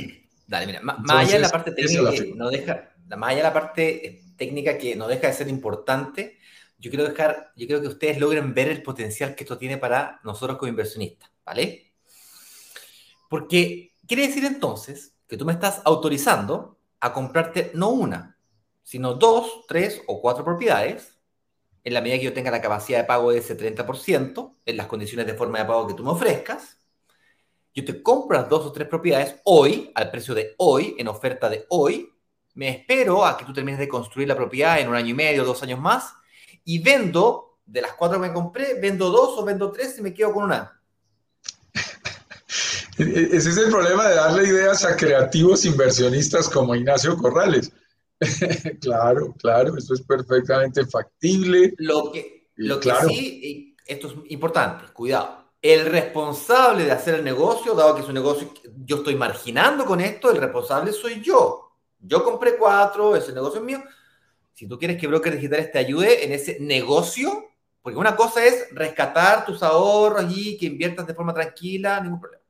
Dale, mira, más allá de la parte técnica que no deja, más allá de la parte técnica que no deja de ser importante, yo quiero dejar, yo creo que ustedes logren ver el potencial que esto tiene para nosotros como inversionistas, ¿vale? Porque quiere decir entonces que tú me estás autorizando a comprarte no una, sino dos, tres o cuatro propiedades, en la medida que yo tenga la capacidad de pago de ese 30%, en las condiciones de forma de pago que tú me ofrezcas. Yo te compro las dos o tres propiedades hoy, al precio de hoy, en oferta de hoy. Me espero a que tú termines de construir la propiedad en un año y medio, dos años más, y vendo, de las cuatro que me compré, vendo dos o vendo tres y me quedo con una. (laughs) Ese es el problema de darle ideas a creativos inversionistas como Ignacio Corrales. (laughs) claro, claro, eso es perfectamente factible. Lo que, lo que sí, esto es importante, cuidado. El responsable de hacer el negocio, dado que es un negocio yo estoy marginando con esto, el responsable soy yo. Yo compré cuatro, ese negocio es mío. Si tú quieres que Brokers Digitales te ayude en ese negocio, porque una cosa es rescatar tus ahorros y que inviertas de forma tranquila, ningún problema.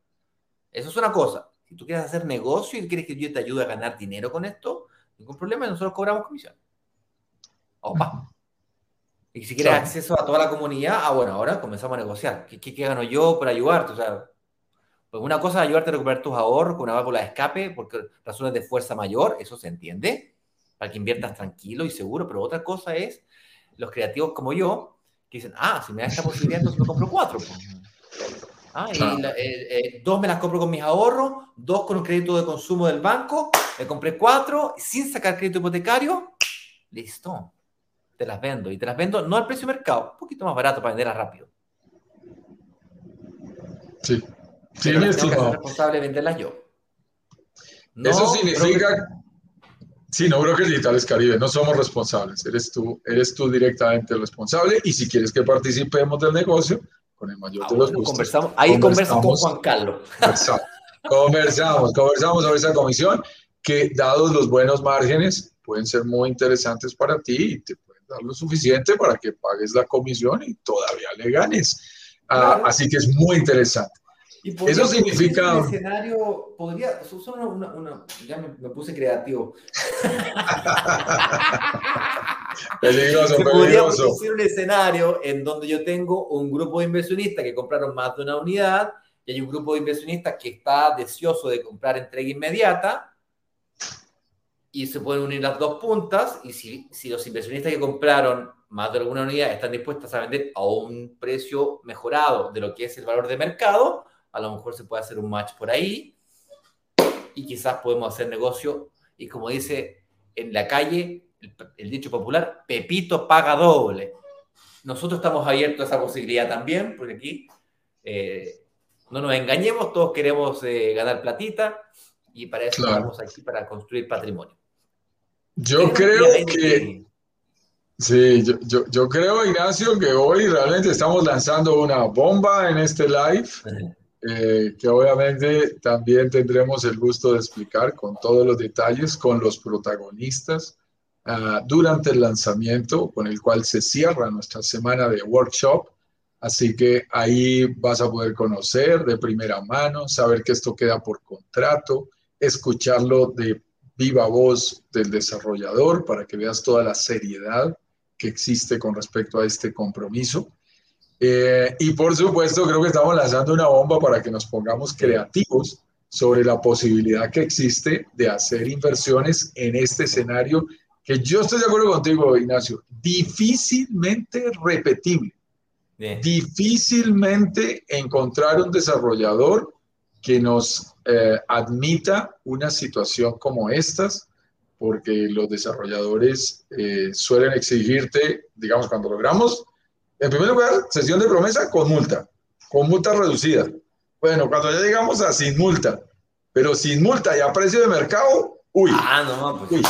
Eso es una cosa. Si tú quieres hacer negocio y quieres que yo te ayude a ganar dinero con esto, ningún problema, nosotros cobramos comisión. Opa. Y si quieres acceso a toda la comunidad, ah, bueno, ahora comenzamos a negociar. ¿Qué, qué, gano yo para ayudarte? O sea, pues una cosa es ayudarte a recuperar tus ahorros con una válvula de escape, porque razones de fuerza mayor, eso se entiende, para que inviertas tranquilo y seguro, pero otra cosa es los creativos como yo, que dicen, ah, si me da esta (laughs) posibilidad, entonces me compro cuatro. Ah, y eh, eh, dos me las compro con mis ahorros, dos con un crédito de consumo del banco, me compré cuatro sin sacar crédito hipotecario, listo, te las vendo. Y te las vendo no al precio de mercado, un poquito más barato para venderlas rápido. Sí, sí, Pero tengo que ser responsable de venderlas yo. Eso significa... Sí, no creo que Digitales Caribe, no somos responsables, eres tú, eres tú directamente el responsable y si quieres que participemos del negocio, con el mayor ah, de los gustos. Conversamos, ahí conversamos con Juan Carlos. Exacto. Conversamos, conversamos sobre esa comisión que dados los buenos márgenes pueden ser muy interesantes para ti y te pueden dar lo suficiente para que pagues la comisión y todavía le ganes. Ah, así que es muy interesante. Eso significa... Un escenario, podría, una, una, ya me, puse creativo. (laughs) (laughs) peligroso, peligroso. Podríamos decir un escenario en donde yo tengo un grupo de inversionistas que compraron más de una unidad y hay un grupo de inversionistas que está deseoso de comprar entrega inmediata y se pueden unir las dos puntas y si, si los inversionistas que compraron más de alguna unidad están dispuestos a vender a un precio mejorado de lo que es el valor de mercado, a lo mejor se puede hacer un match por ahí y quizás podemos hacer negocio y como dice en la calle, el, dicho popular, Pepito paga doble. Nosotros estamos abiertos a esa posibilidad también, porque aquí eh, no nos engañemos, todos queremos eh, ganar platita y para eso estamos aquí para construir patrimonio. Yo creo que... Sí, yo, yo, creo, Ignacio, que hoy realmente estamos lanzando una bomba en este live, (laughs) eh, que obviamente también tendremos el gusto de explicar con todos los detalles, con los protagonistas, uh, durante el lanzamiento, con el cual se cierra nuestra semana de workshop. Así que ahí vas a poder conocer de primera mano, saber que esto queda por contrato, escucharlo de viva voz del desarrollador para que veas toda la seriedad que existe con respecto a este compromiso. Eh, y por supuesto, creo que estamos lanzando una bomba para que nos pongamos creativos sobre la posibilidad que existe de hacer inversiones en este escenario que yo estoy de acuerdo contigo, Ignacio, difícilmente repetible. Difícilmente encontrar un desarrollador que nos eh, admita una situación como estas, porque los desarrolladores eh, suelen exigirte, digamos, cuando logramos, en primer lugar, sesión de promesa con multa, con multa reducida. Bueno, cuando ya llegamos a sin multa, pero sin multa y a precio de mercado, uy, ah, no, pues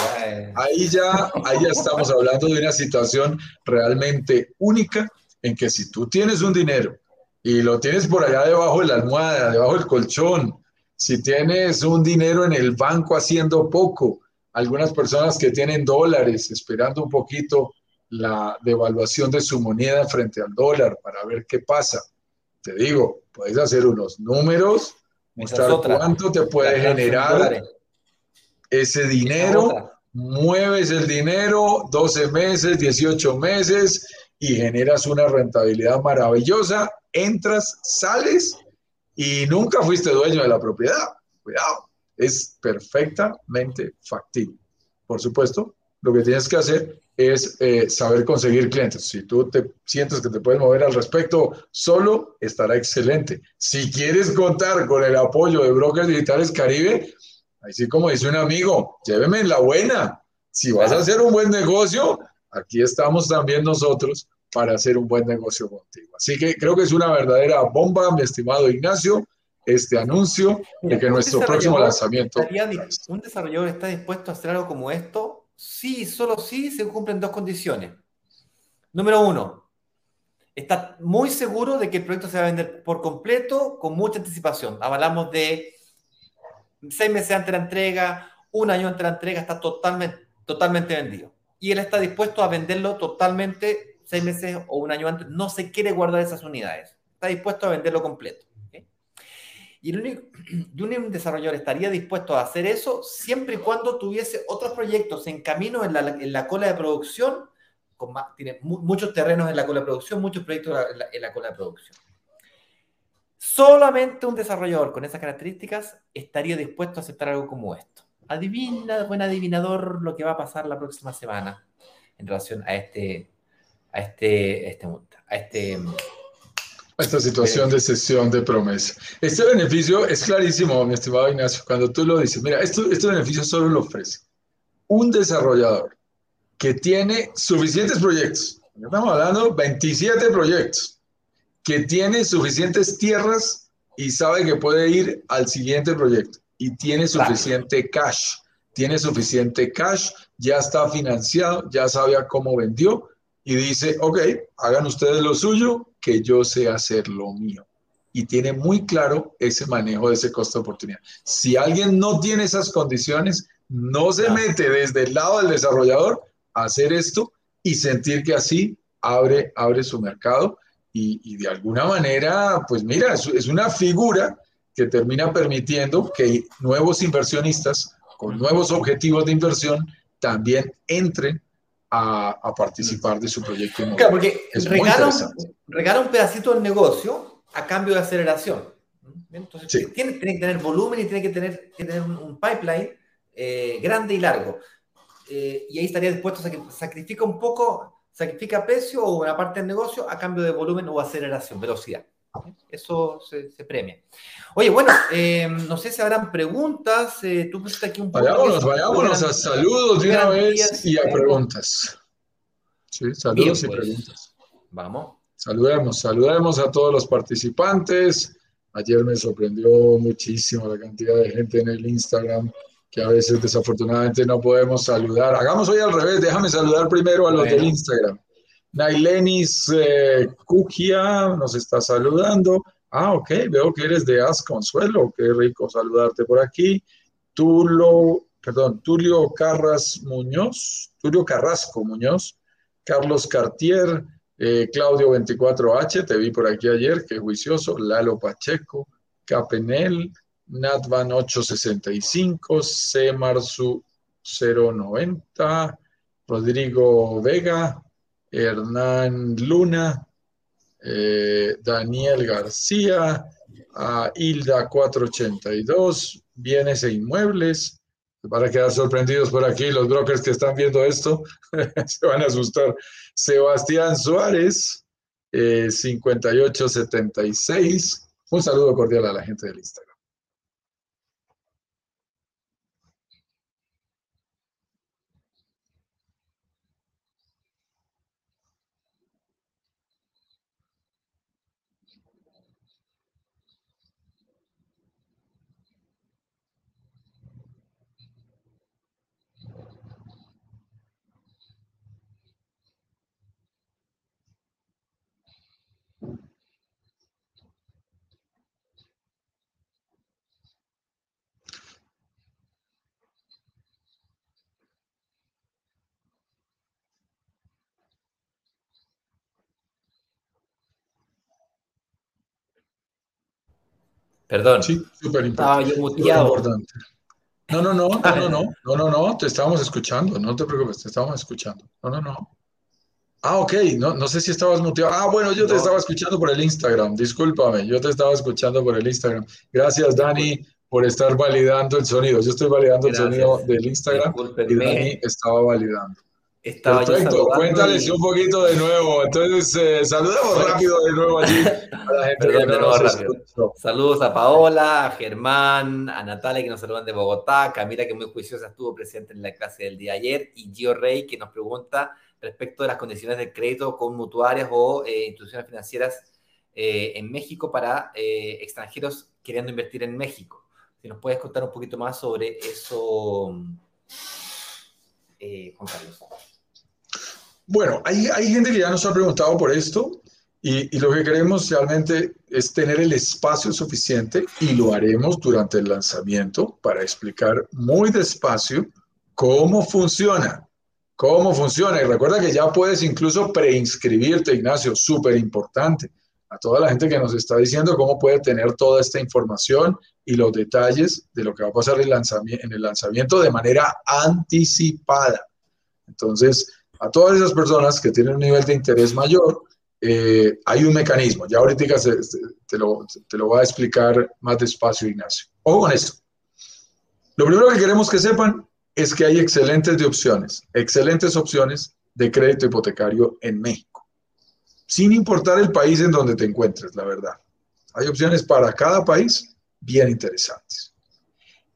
ahí, ya, ahí ya estamos hablando de una situación realmente única en que si tú tienes un dinero y lo tienes por allá debajo de la almohada, debajo del colchón, si tienes un dinero en el banco haciendo poco, algunas personas que tienen dólares esperando un poquito la devaluación de su moneda frente al dólar para ver qué pasa. Te digo, puedes hacer unos números, mostrar cuánto te puede generar ese dinero, mueves el dinero 12 meses, 18 meses y generas una rentabilidad maravillosa entras, sales y nunca fuiste dueño de la propiedad. Cuidado, es perfectamente factible. Por supuesto, lo que tienes que hacer es eh, saber conseguir clientes. Si tú te sientes que te puedes mover al respecto solo, estará excelente. Si quieres contar con el apoyo de Brokers Digitales Caribe, así como dice un amigo, lléveme en la buena. Si vas a hacer un buen negocio, aquí estamos también nosotros para hacer un buen negocio contigo. Así que creo que es una verdadera bomba, mi estimado Ignacio, este anuncio de que nuestro próximo lanzamiento... Un desarrollador está dispuesto a hacer algo como esto, sí, solo sí, se cumplen dos condiciones. Número uno, está muy seguro de que el proyecto se va a vender por completo con mucha anticipación. Hablamos de seis meses antes de la entrega, un año antes de la entrega, está totalmente, totalmente vendido. Y él está dispuesto a venderlo totalmente seis meses o un año antes, no se quiere guardar esas unidades. Está dispuesto a venderlo completo. Y, el único, (clears throat) un desarrollador estaría dispuesto a hacer eso siempre y cuando tuviese otros proyectos en camino en la, en la cola de producción, con tiene muchos terrenos en la cola de producción, muchos proyectos en la, en la cola de producción. Solamente un desarrollador con esas características estaría dispuesto a aceptar algo como esto. Adivina, buen adivinador, lo que va a pasar la próxima semana en relación a este a este, este, a este esta situación de sesión de promesa. Este beneficio es clarísimo, mi estimado Ignacio, cuando tú lo dices. Mira, esto, este beneficio solo lo ofrece un desarrollador que tiene suficientes proyectos. Estamos hablando 27 proyectos, que tiene suficientes tierras y sabe que puede ir al siguiente proyecto y tiene suficiente cash. Tiene suficiente cash, ya está financiado, ya sabe a cómo vendió y dice, ok, hagan ustedes lo suyo, que yo sé hacer lo mío. Y tiene muy claro ese manejo de ese costo de oportunidad. Si alguien no tiene esas condiciones, no se mete desde el lado del desarrollador a hacer esto y sentir que así abre, abre su mercado y, de alguna manera, pues mira, es, es una figura que termina permitiendo que nuevos inversionistas con nuevos objetivos de inversión también entren a, participar de su proyecto. Claro, porque regala, un pedacito del negocio a cambio de aceleración. Entonces, tiene, que tener volumen y tiene que tener, tener un, pipeline eh, grande y largo. Eh, y ahí estaría dispuesto a sacrificar un poco, sacrifica precio o una parte del negocio a cambio de volumen o aceleración, velocidad. Eso se, premia. Oye, bueno, eh, no sé si habrán preguntas. Eh, tú pusiste aquí un poco. Vayámonos, vayámonos a saludos de una vez y a preguntas. Sí, saludos y pues, preguntas. Vamos. Saludemos, saludemos a todos los participantes. Ayer me sorprendió muchísimo la cantidad de gente en el Instagram que a veces desafortunadamente no podemos saludar. Hagamos hoy al revés, déjame saludar primero a los del Instagram. Nailenis eh, nos está saludando. Ah, ok, veo que eres de As Consuelo, qué rico saludarte por aquí. Tulo, perdón, Tulio Carras Muñoz, Tulio Carrasco Muñoz, Carlos Cartier, eh, Claudio 24H, te vi por aquí ayer, qué juicioso, Lalo Pacheco, Capenel, Natvan 865, Marzu 090, Rodrigo Vega, Hernán Luna, eh, Daniel García, Hilda 482, Bienes e Inmuebles. Van a quedar sorprendidos por aquí los brokers que están viendo esto, (laughs) se van a asustar. Sebastián Suárez, 5876. Eh, Un saludo cordial a la gente del Instagram. Perdón. Sí, súper importante. No, no, no, no, no, no, no, no, no, te estábamos escuchando, no te preocupes, te estábamos escuchando. No, no, no. Ah, ok, no, no sé si estabas muteado. Ah, bueno, yo te estaba escuchando por el Instagram, discúlpame, yo te estaba escuchando por el Instagram. Gracias, Dani, por estar validando el sonido. Yo estoy validando el sonido del Instagram y Dani estaba validando. Perfecto, cuéntales un poquito de nuevo. Entonces, eh, saludemos rápido de nuevo allí (laughs) a la gente que no Saludos a Paola, a Germán, a Natalia que nos saludan de Bogotá, Camila que muy juiciosa estuvo presente en la clase del día ayer y Gio Rey que nos pregunta respecto de las condiciones de crédito con mutuarias o eh, instituciones financieras eh, en México para extranjeros queriendo invertir en México. Si nos puedes contar un poquito más sobre eso, Carlos. Bueno, hay, gente que ya nos ha preguntado por esto y, lo que queremos realmente es tener el espacio suficiente y lo haremos durante el lanzamiento para explicar muy despacio cómo funciona. Cómo funciona. Y recuerda que ya puedes incluso preinscribirte, Ignacio, súper importante. A toda la gente que nos está diciendo cómo puede tener toda esta información y los detalles de lo que va a pasar en el lanzamiento de manera anticipada. Entonces, a todas esas personas que tienen un nivel de interés mayor, eh, hay un mecanismo. Ya ahorita te, lo, te lo voy a explicar más despacio, Ignacio. Ojo con esto. Lo primero que queremos que sepan es que hay excelentes de opciones, excelentes opciones de crédito hipotecario en México, sin importar el país en donde te encuentres, la verdad. Hay opciones para cada país bien interesantes.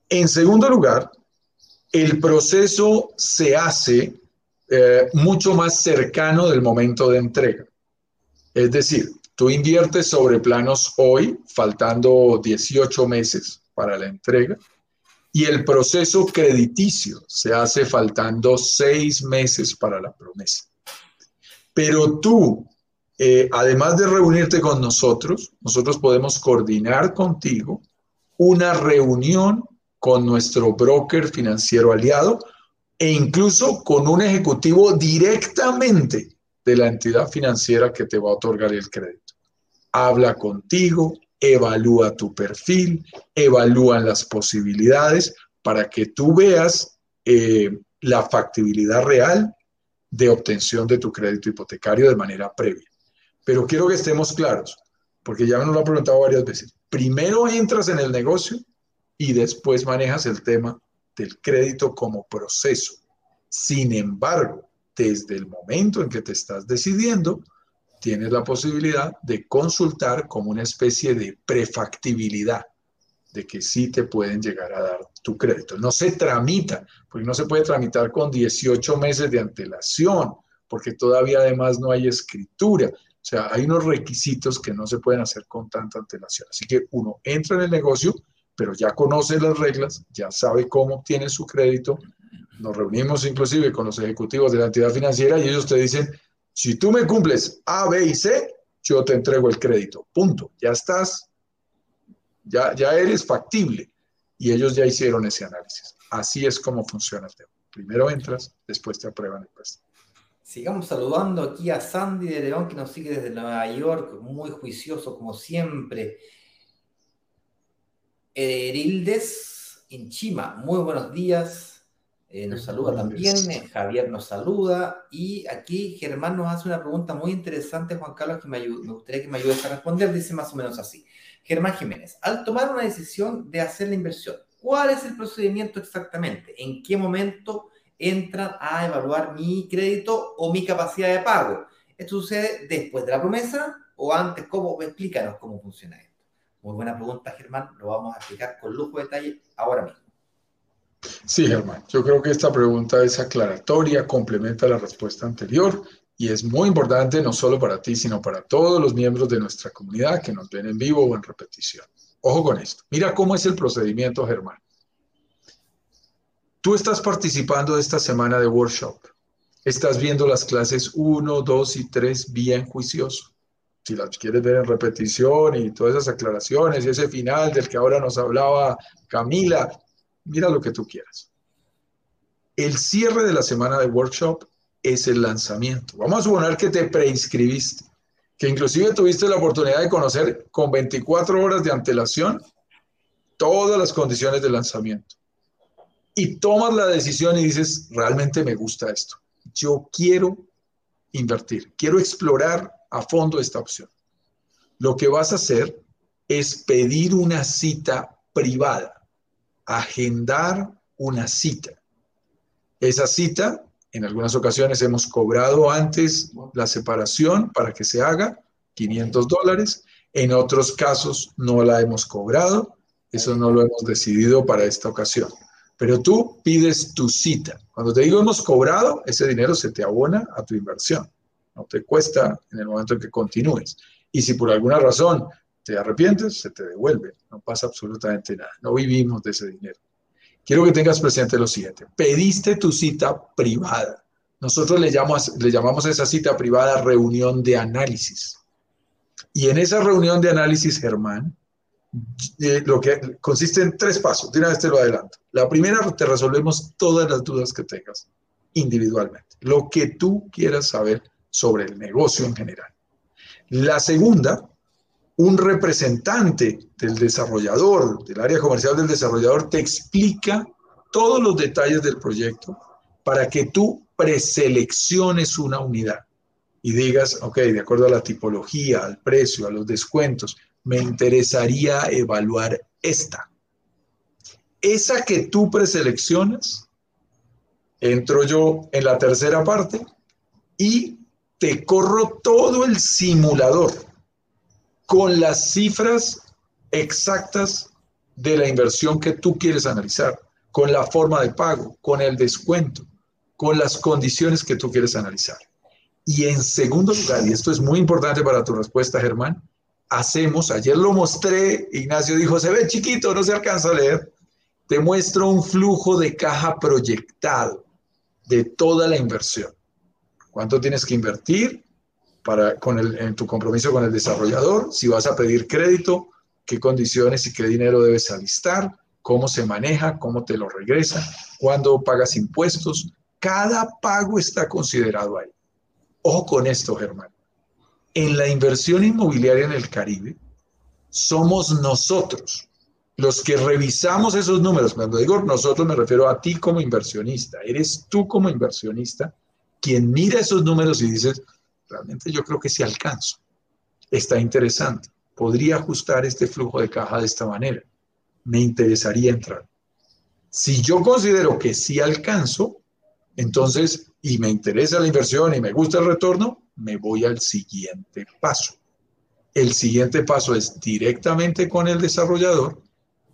En segundo lugar, el proceso se hace eh, mucho más cercano del momento de entrega. Es decir, tú inviertes sobre planos hoy, faltando 18 meses para la entrega, y el proceso crediticio se hace faltando seis meses para la promesa. Pero tú, eh, además de reunirte con nosotros, nosotros podemos coordinar contigo una reunión con nuestro broker financiero aliado e incluso con un ejecutivo directamente de la entidad financiera que te va a otorgar el crédito. Habla contigo, evalúa tu perfil, evalúan las posibilidades para que tú veas eh, la factibilidad real de obtención de tu crédito hipotecario de manera previa. Pero quiero que estemos claros, porque ya me lo ha preguntado varias veces. Primero entras en el negocio y después manejas el tema del crédito como proceso. Sin embargo, desde el momento en que te estás decidiendo, tienes la posibilidad de consultar como una especie de prefactibilidad de que sí te pueden llegar a dar tu crédito. No se tramita, porque no se puede tramitar con 18 meses de antelación, porque todavía además no hay escritura. O sea, hay unos requisitos que no se pueden hacer con tanta antelación. Así que uno entra en el negocio, pero ya conoce las reglas, ya sabe cómo obtiene su crédito. Nos reunimos inclusive con los ejecutivos de la entidad financiera y ellos te dicen, si tú me cumples A, B y C, yo te entrego el crédito. Punto. Ya estás, ya, ya eres factible. Y ellos ya hicieron ese análisis. Así es como funciona el tema. Primero entras, después te aprueban el préstamo. Sigamos saludando aquí a Sandy de León, que nos sigue desde Nueva York, muy juicioso como siempre. Erildes Inchima, muy buenos días. Eh, nos saluda también, eh, Javier nos saluda y aquí Germán nos hace una pregunta muy interesante, Juan Carlos, que me, me gustaría que me ayudes a responder. Dice más o menos así. Germán Jiménez, al tomar una decisión de hacer la inversión, ¿cuál es el procedimiento exactamente? ¿En qué momento? Entran a evaluar mi crédito o mi capacidad de pago. ¿Esto sucede después de la promesa o antes? ¿Cómo? Explícanos cómo funciona esto. Muy buena pregunta, Germán. Lo vamos a explicar con lujo de detalle ahora mismo. Sí, Germán. Yo creo que esta pregunta es aclaratoria, complementa la respuesta anterior y es muy importante no solo para ti, sino para todos los miembros de nuestra comunidad que nos ven en vivo o en repetición. Ojo con esto. Mira cómo es el procedimiento, Germán. Tú estás participando esta semana de workshop. Estás viendo las clases 1, 2 y 3 bien juicioso. Si las quieres ver en repetición y todas esas aclaraciones y ese final del que ahora nos hablaba Camila, mira lo que tú quieras. El cierre de la semana de workshop es el lanzamiento. Vamos a suponer que te preinscribiste, que inclusive tuviste la oportunidad de conocer con 24 horas de antelación todas las condiciones de lanzamiento y tomas la decisión y dices, realmente me gusta esto. Yo quiero invertir, quiero explorar a fondo esta opción. Lo que vas a hacer es pedir una cita privada, agendar una cita. Esa cita, en algunas ocasiones hemos cobrado antes la separación para que se haga, 500 dólares. En otros casos no la hemos cobrado, eso no lo hemos decidido para esta ocasión. Pero tú pides tu cita. Cuando te digo hemos cobrado, ese dinero se te abona a tu inversión. No te cuesta en el momento en que continúes. Y si por alguna razón te arrepientes, se te devuelve. No pasa absolutamente nada. No vivimos de ese dinero. Quiero que tengas presente lo siguiente. Pediste tu cita privada. Nosotros le llamamos, a esa cita privada reunión de análisis. Y en esa reunión de análisis, Germán, eh, lo que consiste en tres pasos. De una vez te lo adelanto. La primera, te resolvemos todas las dudas que tengas individualmente. Lo que tú quieras saber sobre el negocio en general. La segunda, un representante del desarrollador, del área comercial del desarrollador, te explica todos los detalles del proyecto para que tú preselecciones una unidad y digas, ok, de acuerdo a la tipología, al precio, a los descuentos, me interesaría evaluar esta. Esa que tú preseleccionas, entro yo en la tercera parte y te corro todo el simulador con las cifras exactas de la inversión que tú quieres analizar, con la forma de pago, con el descuento, con las condiciones que tú quieres analizar. Y en segundo lugar, y esto es muy importante para tu respuesta, Germán, hacemos, ayer lo mostré, Ignacio dijo, se ve chiquito, no se alcanza a leer, te muestro un flujo de caja proyectado de toda la inversión. ¿Cuánto tienes que invertir para, con el, en tu compromiso con el desarrollador? Si vas a pedir crédito, qué condiciones y qué dinero debes alistar, cómo se maneja, cómo te lo regresa, cuándo pagas impuestos. Cada pago está considerado ahí. Ojo con esto, Germán en la inversión inmobiliaria en el Caribe, somos nosotros los que revisamos esos números. Cuando digo nosotros me refiero a ti como inversionista. Eres tú como inversionista quien mira esos números y dices, realmente yo creo que sí alcanzo. Está interesante. Podría ajustar este flujo de caja de esta manera. Me interesaría entrar. Si yo considero que sí alcanzo, entonces, y me interesa la inversión y me gusta el retorno, me voy al siguiente paso. El siguiente paso es directamente con el desarrollador,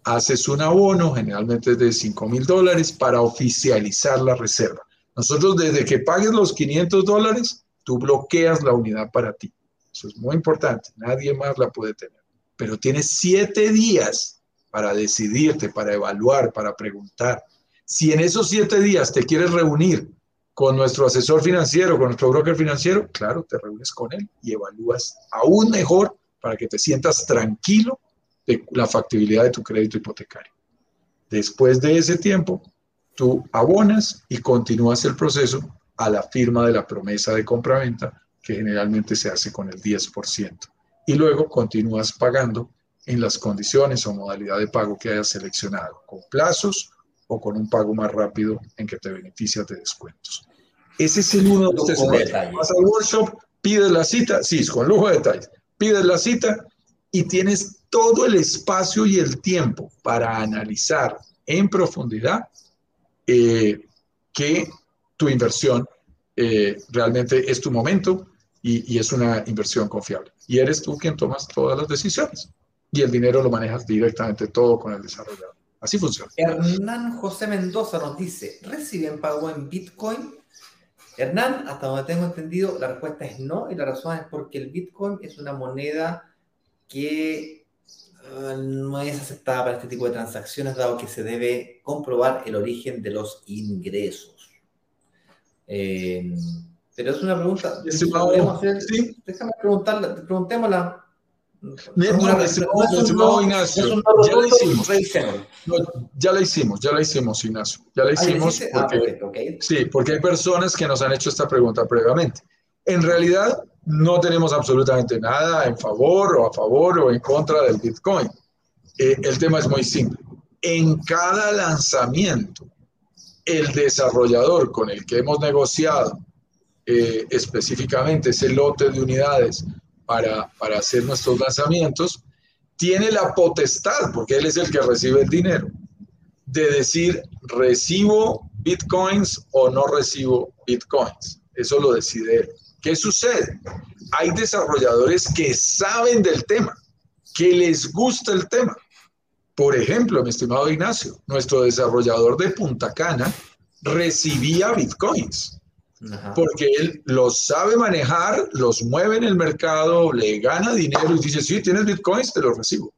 haces un abono, generalmente de 5 mil dólares, para oficializar la reserva. Nosotros desde que pagues los 500 dólares, tú bloqueas la unidad para ti. Eso es muy importante, nadie más la puede tener. Pero tienes siete días para decidirte, para evaluar, para preguntar. Si en esos siete días te quieres reunir con nuestro asesor financiero, con nuestro broker financiero, claro, te reúnes con él y evalúas aún mejor para que te sientas tranquilo de la factibilidad de tu crédito hipotecario. Después de ese tiempo, tú abonas y continúas el proceso a la firma de la promesa de compraventa, que generalmente se hace con el 10%. Y luego continúas pagando en las condiciones o modalidad de pago que hayas seleccionado, con plazos o con un pago más rápido en que te beneficias de descuentos. Ese es el uno de los Vas al workshop, pides la cita, sí, con lujo de detalles, pides la cita y tienes todo el espacio y el tiempo para analizar en profundidad eh, que tu inversión eh, realmente es tu momento y, y, es una inversión confiable. Y eres tú quien tomas todas las decisiones y el dinero lo manejas directamente todo con el desarrollador. Así funciona. Hernán José Mendoza nos dice, ¿reciben pago en Bitcoin? Hernán, hasta donde tengo entendido, la respuesta es no y la razón es porque el Bitcoin es una moneda que uh, no es aceptada para este tipo de transacciones, dado que se debe comprobar el origen de los ingresos. Eh, pero es una pregunta. ¿Sí? Déjame preguntarla, preguntémosla Ignacio, ya la hicimos. ya la hicimos, ya la hicimos, Ignacio. Ya la ah, hicimos ah, porque, sí, porque hay personas que nos han hecho esta pregunta previamente. En realidad, no tenemos absolutamente nada en favor o a favor o en contra del Bitcoin. Eh, el tema es muy simple. En cada lanzamiento, el desarrollador con el que hemos negociado eh, específicamente ese lote de unidades para, para hacer nuestros lanzamientos, tiene la potestad, porque él es el que recibe el dinero, de decir, recibo bitcoins o no recibo bitcoins. Eso lo decide él. ¿Qué sucede? Hay desarrolladores que saben del tema, que les gusta el tema. Por ejemplo, mi estimado Ignacio, nuestro desarrollador de Punta Cana recibía bitcoins porque él los sabe manejar, los mueve en el mercado, le gana dinero y dice, sí, tienes bitcoins, te los recibo.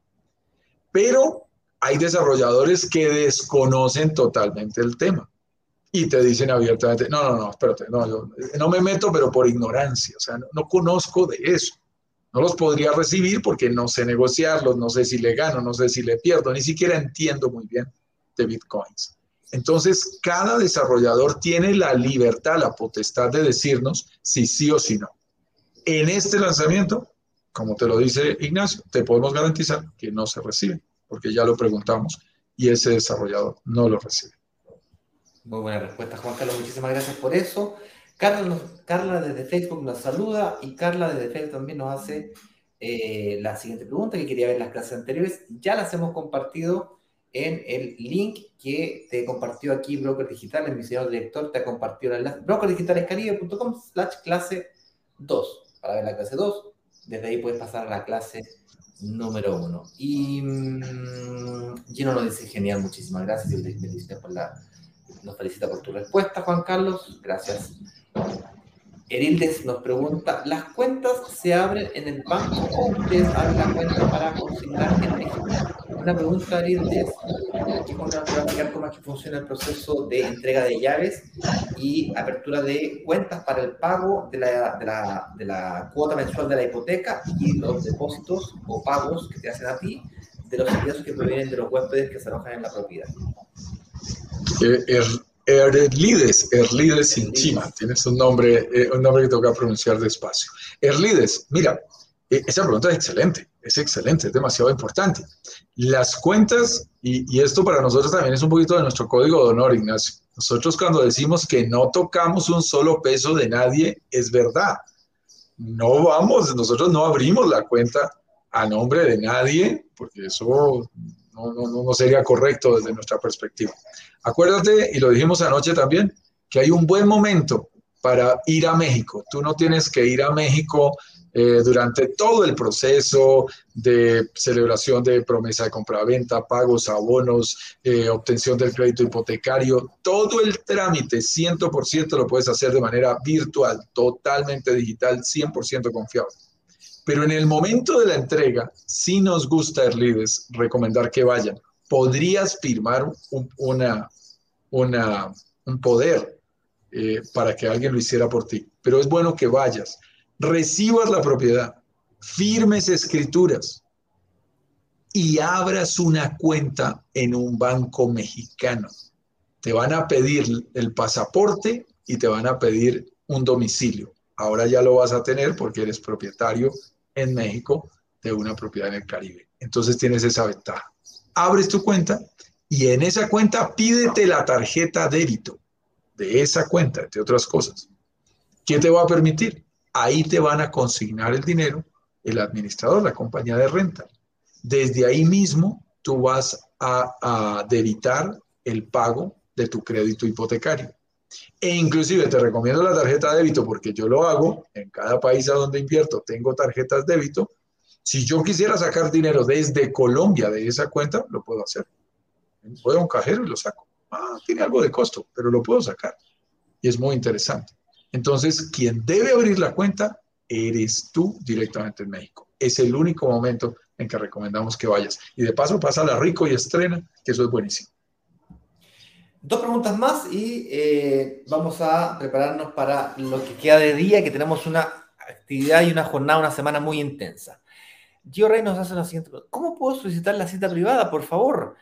Pero hay desarrolladores que desconocen totalmente el tema y te dicen abiertamente, no, no, no, espérate, no, yo no me meto, pero por ignorancia, o sea, no, no conozco de eso. No los podría recibir porque no sé negociarlos, no sé si le gano, no sé si le pierdo, ni siquiera entiendo muy bien de bitcoins. Entonces, cada desarrollador tiene la libertad, la potestad de decirnos si sí o si no. En este lanzamiento, como te lo dice Ignacio, te podemos garantizar que no se recibe, porque ya lo preguntamos y ese desarrollador no lo recibe. Muy buena respuesta, Juan Carlos. Muchísimas gracias por eso. Carla, Carla desde Facebook nos saluda y Carla desde Facebook también nos hace eh, la siguiente pregunta que quería ver en las clases anteriores. Ya las hemos compartido en el link que te compartió aquí Broker Digital, mi señor director te ha compartido el enlace brokerdigitalescaribe.com slash clase 2 para ver la clase 2. Desde ahí puedes pasar a la clase número 1. Y mmm, Gino nos dice, genial, muchísimas gracias y por la, nos felicita por tu respuesta, Juan Carlos. Gracias. Erildes nos pregunta, ¿las cuentas se abren en el banco o ustedes abren la cuenta para consignar en México? Una pregunta. Aquí Juan Carlos va a explicar cómo es que funciona el proceso de entrega de llaves y apertura de cuentas para el pago de la, de la, de la cuota mensual de la hipoteca y los depósitos o pagos que te hacen a ti de los ingresos que provienen de los huéspedes que se alojan en la propiedad. Eh, Erlides, Erlides sin chima, tienes un nombre, eh, un nombre que que pronunciar despacio. Erlides, mira, esa pregunta es excelente, es excelente, es demasiado importante. Las cuentas, y, esto para nosotros también es un poquito de nuestro código de honor, Ignacio. Nosotros cuando decimos que no tocamos un solo peso de nadie, es verdad. No vamos, nosotros no abrimos la cuenta a nombre de nadie, porque eso no, no, no sería correcto desde nuestra perspectiva. Acuérdate, y lo dijimos anoche también, que hay un buen momento para ir a México. Tú no tienes que ir a México eh, durante todo el proceso de celebración de promesa de compraventa, pagos, abonos, eh, obtención del crédito hipotecario, todo el trámite 100% lo puedes hacer de manera virtual, totalmente digital, 100% confiable. Pero en el momento de la entrega, sí nos gusta, Erlides, recomendar que vayan. Podrías firmar un, una, una, un poder eh, para que alguien lo hiciera por ti, pero es bueno que vayas recibas la propiedad, firmes escrituras y abras una cuenta en un banco mexicano. Te van a pedir el pasaporte y te van a pedir un domicilio. Ahora ya lo vas a tener porque eres propietario en México de una propiedad en el Caribe. Entonces tienes esa ventaja. Abres tu cuenta y en esa cuenta pídete la tarjeta débito de esa cuenta, entre otras cosas. ¿Qué te va a permitir? Ahí te van a consignar el dinero el administrador, la compañía de renta. Desde ahí mismo tú vas a, debitar el pago de tu crédito hipotecario. E inclusive te recomiendo la tarjeta de débito porque yo lo hago en cada país a donde invierto, tengo tarjetas débito. Si yo quisiera sacar dinero desde Colombia de esa cuenta, lo puedo hacer. Voy a un cajero y lo saco. Ah, tiene algo de costo, pero lo puedo sacar. Y es muy interesante. Entonces, quien debe abrir la cuenta eres tú directamente en México. Es el único momento en que recomendamos que vayas. Y de paso, pásala rico y estrena, que eso es buenísimo. Dos preguntas más y eh, vamos a prepararnos para lo que queda de día, que tenemos una actividad y una jornada, una semana muy intensa. Gio Rey nos hace la siguiente. ¿Cómo puedo solicitar la cita privada, por favor?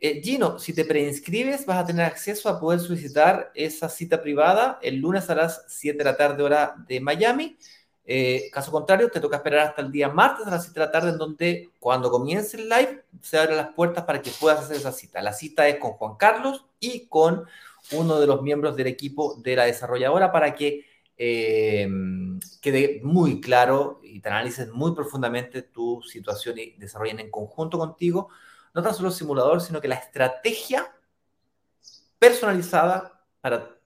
Eh, Gino, si te preinscribes, vas a tener acceso a poder solicitar esa cita privada el lunes a las 7 de la tarde, hora de Miami. Eh, caso contrario, te toca esperar hasta el día martes a las 7 de la tarde, en donde cuando comience el live se abren las puertas para que puedas hacer esa cita. La cita es con Juan Carlos y con uno de los miembros del equipo de la desarrolladora para que eh, quede muy claro y te analices muy profundamente tu situación y desarrollen en conjunto contigo no tan solo el simulador, sino que la estrategia personalizada para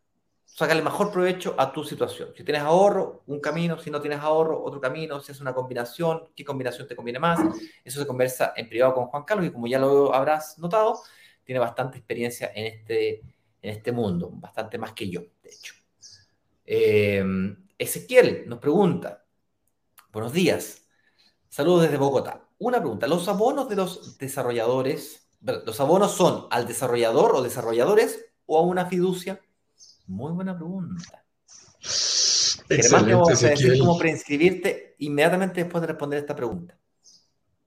sacarle mejor provecho a tu situación. Si tienes ahorro, un camino, si no tienes ahorro, otro camino, si es una combinación, qué combinación te conviene más. Eso se conversa en privado con Juan Carlos y como ya lo habrás notado, tiene bastante experiencia en este, en este mundo, bastante más que yo, de hecho. Eh, Ezequiel nos pregunta, buenos días, saludos desde Bogotá una pregunta. ¿Los abonos de los desarrolladores, los abonos son al desarrollador o desarrolladores o a una fiducia? Muy buena pregunta. Excelente, vamos a decir cómo preinscribirte inmediatamente después de responder esta pregunta.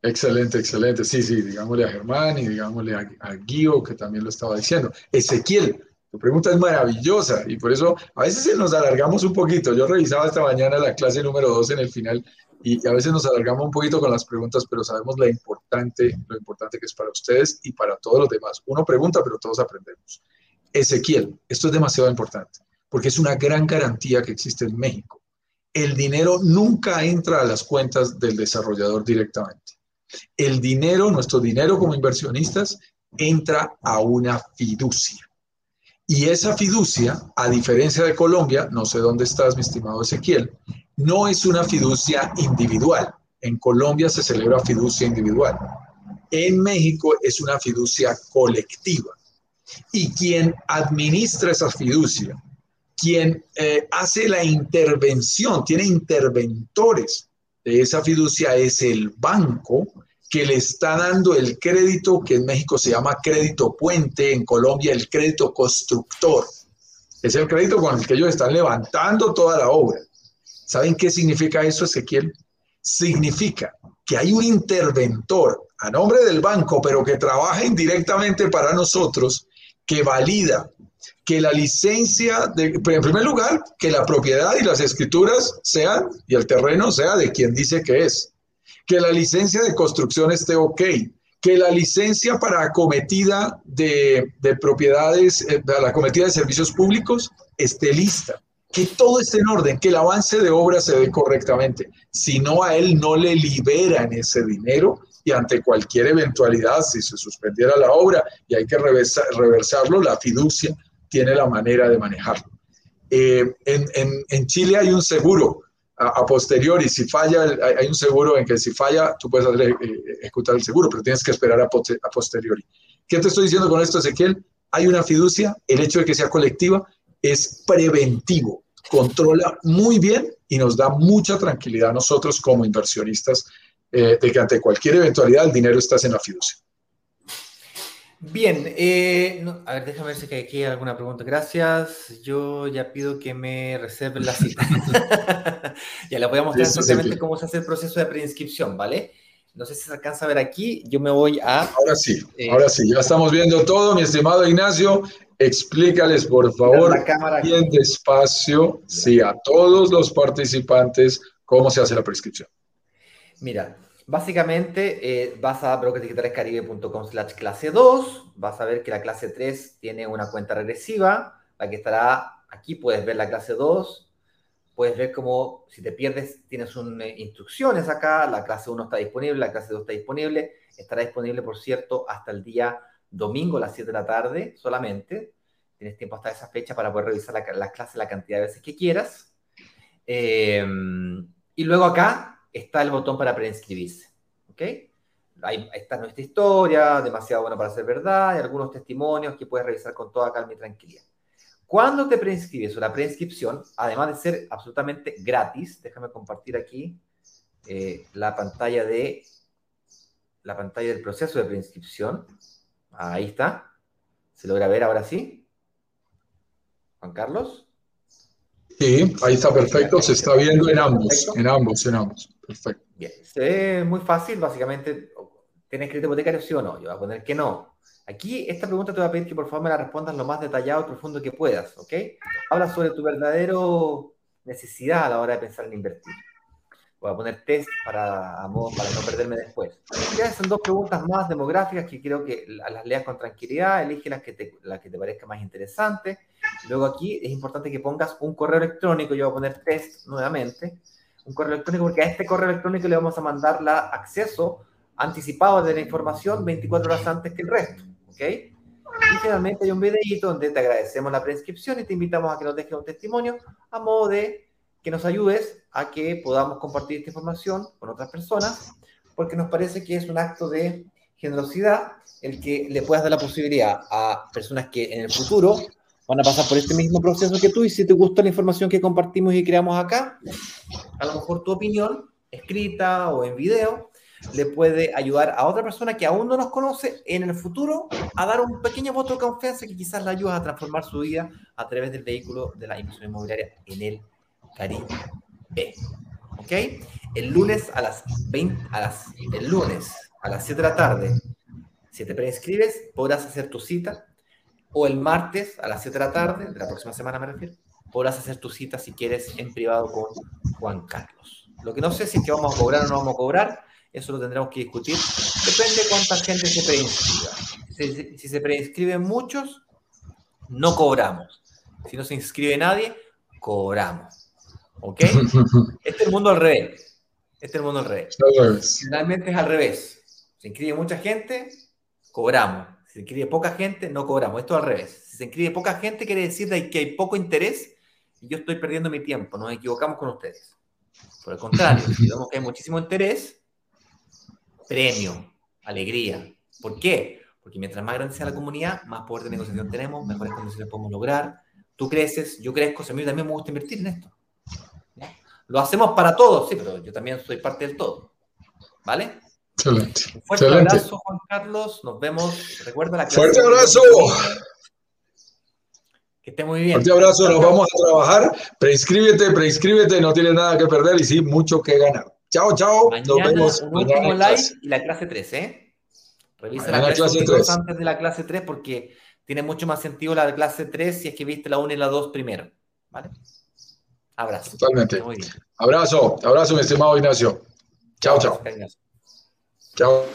Excelente, excelente. Sí, sí, digámosle a Germán y digámosle a, a Guío, que también lo estaba diciendo. Ezequiel, tu pregunta es maravillosa y por eso a veces nos alargamos un poquito. Yo revisaba esta mañana la clase número 2 en el final y a veces nos alargamos un poquito con las preguntas, pero sabemos lo importante, lo importante que es para ustedes y para todos los demás. Uno pregunta, pero todos aprendemos. Ezequiel, esto es demasiado importante, porque es una gran garantía que existe en México. El dinero nunca entra a las cuentas del desarrollador directamente. El dinero, nuestro dinero como inversionistas, entra a una fiducia. Y esa fiducia, a diferencia de Colombia, no sé dónde estás, mi estimado Ezequiel, no es una fiducia individual. En Colombia se celebra fiducia individual. En México es una fiducia colectiva. Y quien administra esa fiducia, quien eh, hace la intervención, tiene interventores de esa fiducia es el banco que le está dando el crédito que en México se llama crédito puente, en Colombia el crédito constructor. Es el crédito con el que ellos están levantando toda la obra. ¿Saben qué significa eso, Ezequiel? Significa que hay un interventor a nombre del banco, pero que trabaja indirectamente para nosotros, que valida que la licencia, de, en primer lugar, que la propiedad y las escrituras sean, y el terreno sea de quien dice que es, que la licencia de construcción esté ok, que la licencia para acometida de, de propiedades, eh, la acometida de servicios públicos esté lista, que todo esté en orden, que el avance de obra se dé correctamente. Si no, a él no le liberan ese dinero y ante cualquier eventualidad, si se suspendiera la obra y hay que reversarlo, la fiducia tiene la manera de manejarlo. eh, en, Chile hay un seguro a, posteriori, si falla, hay, un seguro en que si falla, tú puedes eh, ejecutar el seguro, pero tienes que esperar a, a posteriori. ¿Qué te estoy diciendo con esto, Ezequiel? Hay una fiducia, el hecho de que sea colectiva es preventivo, controla muy bien y nos da mucha tranquilidad a nosotros como inversionistas eh, de que ante cualquier eventualidad el dinero está en la fiducia. Bien, eh, a ver, déjame ver si hay aquí alguna pregunta. Gracias. Yo ya pido que me reserven la cita. (laughs) ya le voy a mostrar exactamente cómo se hace el proceso de preinscripción, ¿vale? No sé si se alcanza a ver aquí. Yo me voy a. Ahora sí, eh, ahora sí, ya estamos viendo todo, mi estimado Ignacio. Explícales, por favor, bien despacio, sí, a todos los participantes, cómo se hace la prescripción. Mira, Básicamente, eh, vas a brokersdigitales.caribe.com slash clase 2, vas a ver que la clase 3 tiene una cuenta regresiva, la que estará aquí, puedes ver la clase 2, puedes ver cómo si te pierdes tienes un, eh, instrucciones acá, la clase 1 está disponible, la clase 2 está disponible, estará disponible, por cierto, hasta el día domingo a las 7 de la tarde solamente, tienes tiempo hasta esa fecha para poder revisar la, la clase la cantidad de veces que quieras. Eh, y luego acá está el botón para preinscribirse. ¿Ok? Ahí está nuestra historia, demasiado buena para ser verdad, y algunos testimonios que puedes revisar con toda calma y tranquilidad. Cuando te preinscribes o la preinscripción, además de ser absolutamente gratis, déjame compartir aquí eh, la pantalla de la pantalla del proceso de preinscripción. Ahí está. ¿Se logra ver ahora sí? Juan Carlos. Sí, ahí está perfecto. Se está viendo en ambos, en ambos, en ambos. Perfecto. Bien, es muy fácil, básicamente, ¿tienes crédito hipotecario sí o no? Yo voy a poner que no. Aquí, esta pregunta te voy a pedir que por favor me la respondas lo más detallado y profundo que puedas, ¿ok? Habla sobre tu verdadero necesidad a la hora de pensar en invertir. Voy a poner test para, para no perderme después. Ya son dos preguntas más demográficas que creo que las leas con tranquilidad, elige las que te, la que te parezca más interesante. Luego aquí es importante que pongas un correo electrónico, yo voy a poner test nuevamente, un correo electrónico, porque a este correo electrónico le vamos a mandar la acceso anticipado de la información 24 horas antes que el resto, ¿ok? Y finalmente hay un videito donde te agradecemos la prescripción y te invitamos a que nos dejes un testimonio a modo de que nos ayudes a que podamos compartir esta información con otras personas, porque nos parece que es un acto de generosidad el que le puedas dar la posibilidad a personas que en el futuro van a pasar por este mismo proceso que tú y si te gustó la información que compartimos y creamos acá, a lo mejor tu opinión, escrita o en video, le puede ayudar a otra persona que aún no nos conoce en el futuro a dar un pequeño voto de confianza que quizás le ayude a transformar su vida a través del vehículo de la inversión inmobiliaria en el Caribe. ¿Ok? El lunes a las 20, a las, el lunes a las 7 de la tarde, si te preinscribes, podrás hacer tu cita o el martes a las 7 de la tarde, de la próxima semana me refiero, podrás hacer tu cita si quieres en privado con Juan Carlos. Lo que no sé si es que vamos a cobrar o no vamos a cobrar, eso lo tendremos que discutir. Depende de cuánta gente se preinscriba. Si, se preinscriben muchos, no cobramos. Si no se inscribe nadie, cobramos. ¿Ok? (laughs) Este es el mundo al revés. Este es el mundo al revés. Finalmente es al revés. Se inscribe mucha gente, cobramos. Si se inscribe poca gente, no cobramos. Esto al revés. Si se inscribe poca gente, quiere decir que hay poco interés y yo estoy perdiendo mi tiempo. Nos equivocamos con ustedes. Por el contrario, (laughs) si vemos que hay muchísimo interés, premio, alegría. ¿Por qué? Porque mientras más grande sea la comunidad, más poder de negociación tenemos, mejores condiciones podemos lograr. Tú creces, yo crezco, a mí también me gusta invertir en esto. Lo hacemos para todos, sí, pero yo también soy parte del todo. ¿Vale? Excelente. Un fuerte abrazo, Juan Carlos. Nos vemos. Recuerda la clase. ¡Fuerte abrazo! Que esté muy bien. Fuerte abrazo, nos vamos a trabajar. Preinscríbete, preinscríbete, no tienes nada que perder y sí, mucho que ganar. Chao, chao. Mañana, nos vemos. Un último live y la clase 3, ¿eh? Revisa la clase, 3 antes de la clase 3 porque tiene mucho más sentido la clase 3 si es que viste la 1 y la 2 primero. ¿Vale? Abrazo. Totalmente. Abrazo, abrazo, mi estimado Ignacio. Chao, chao. Chao.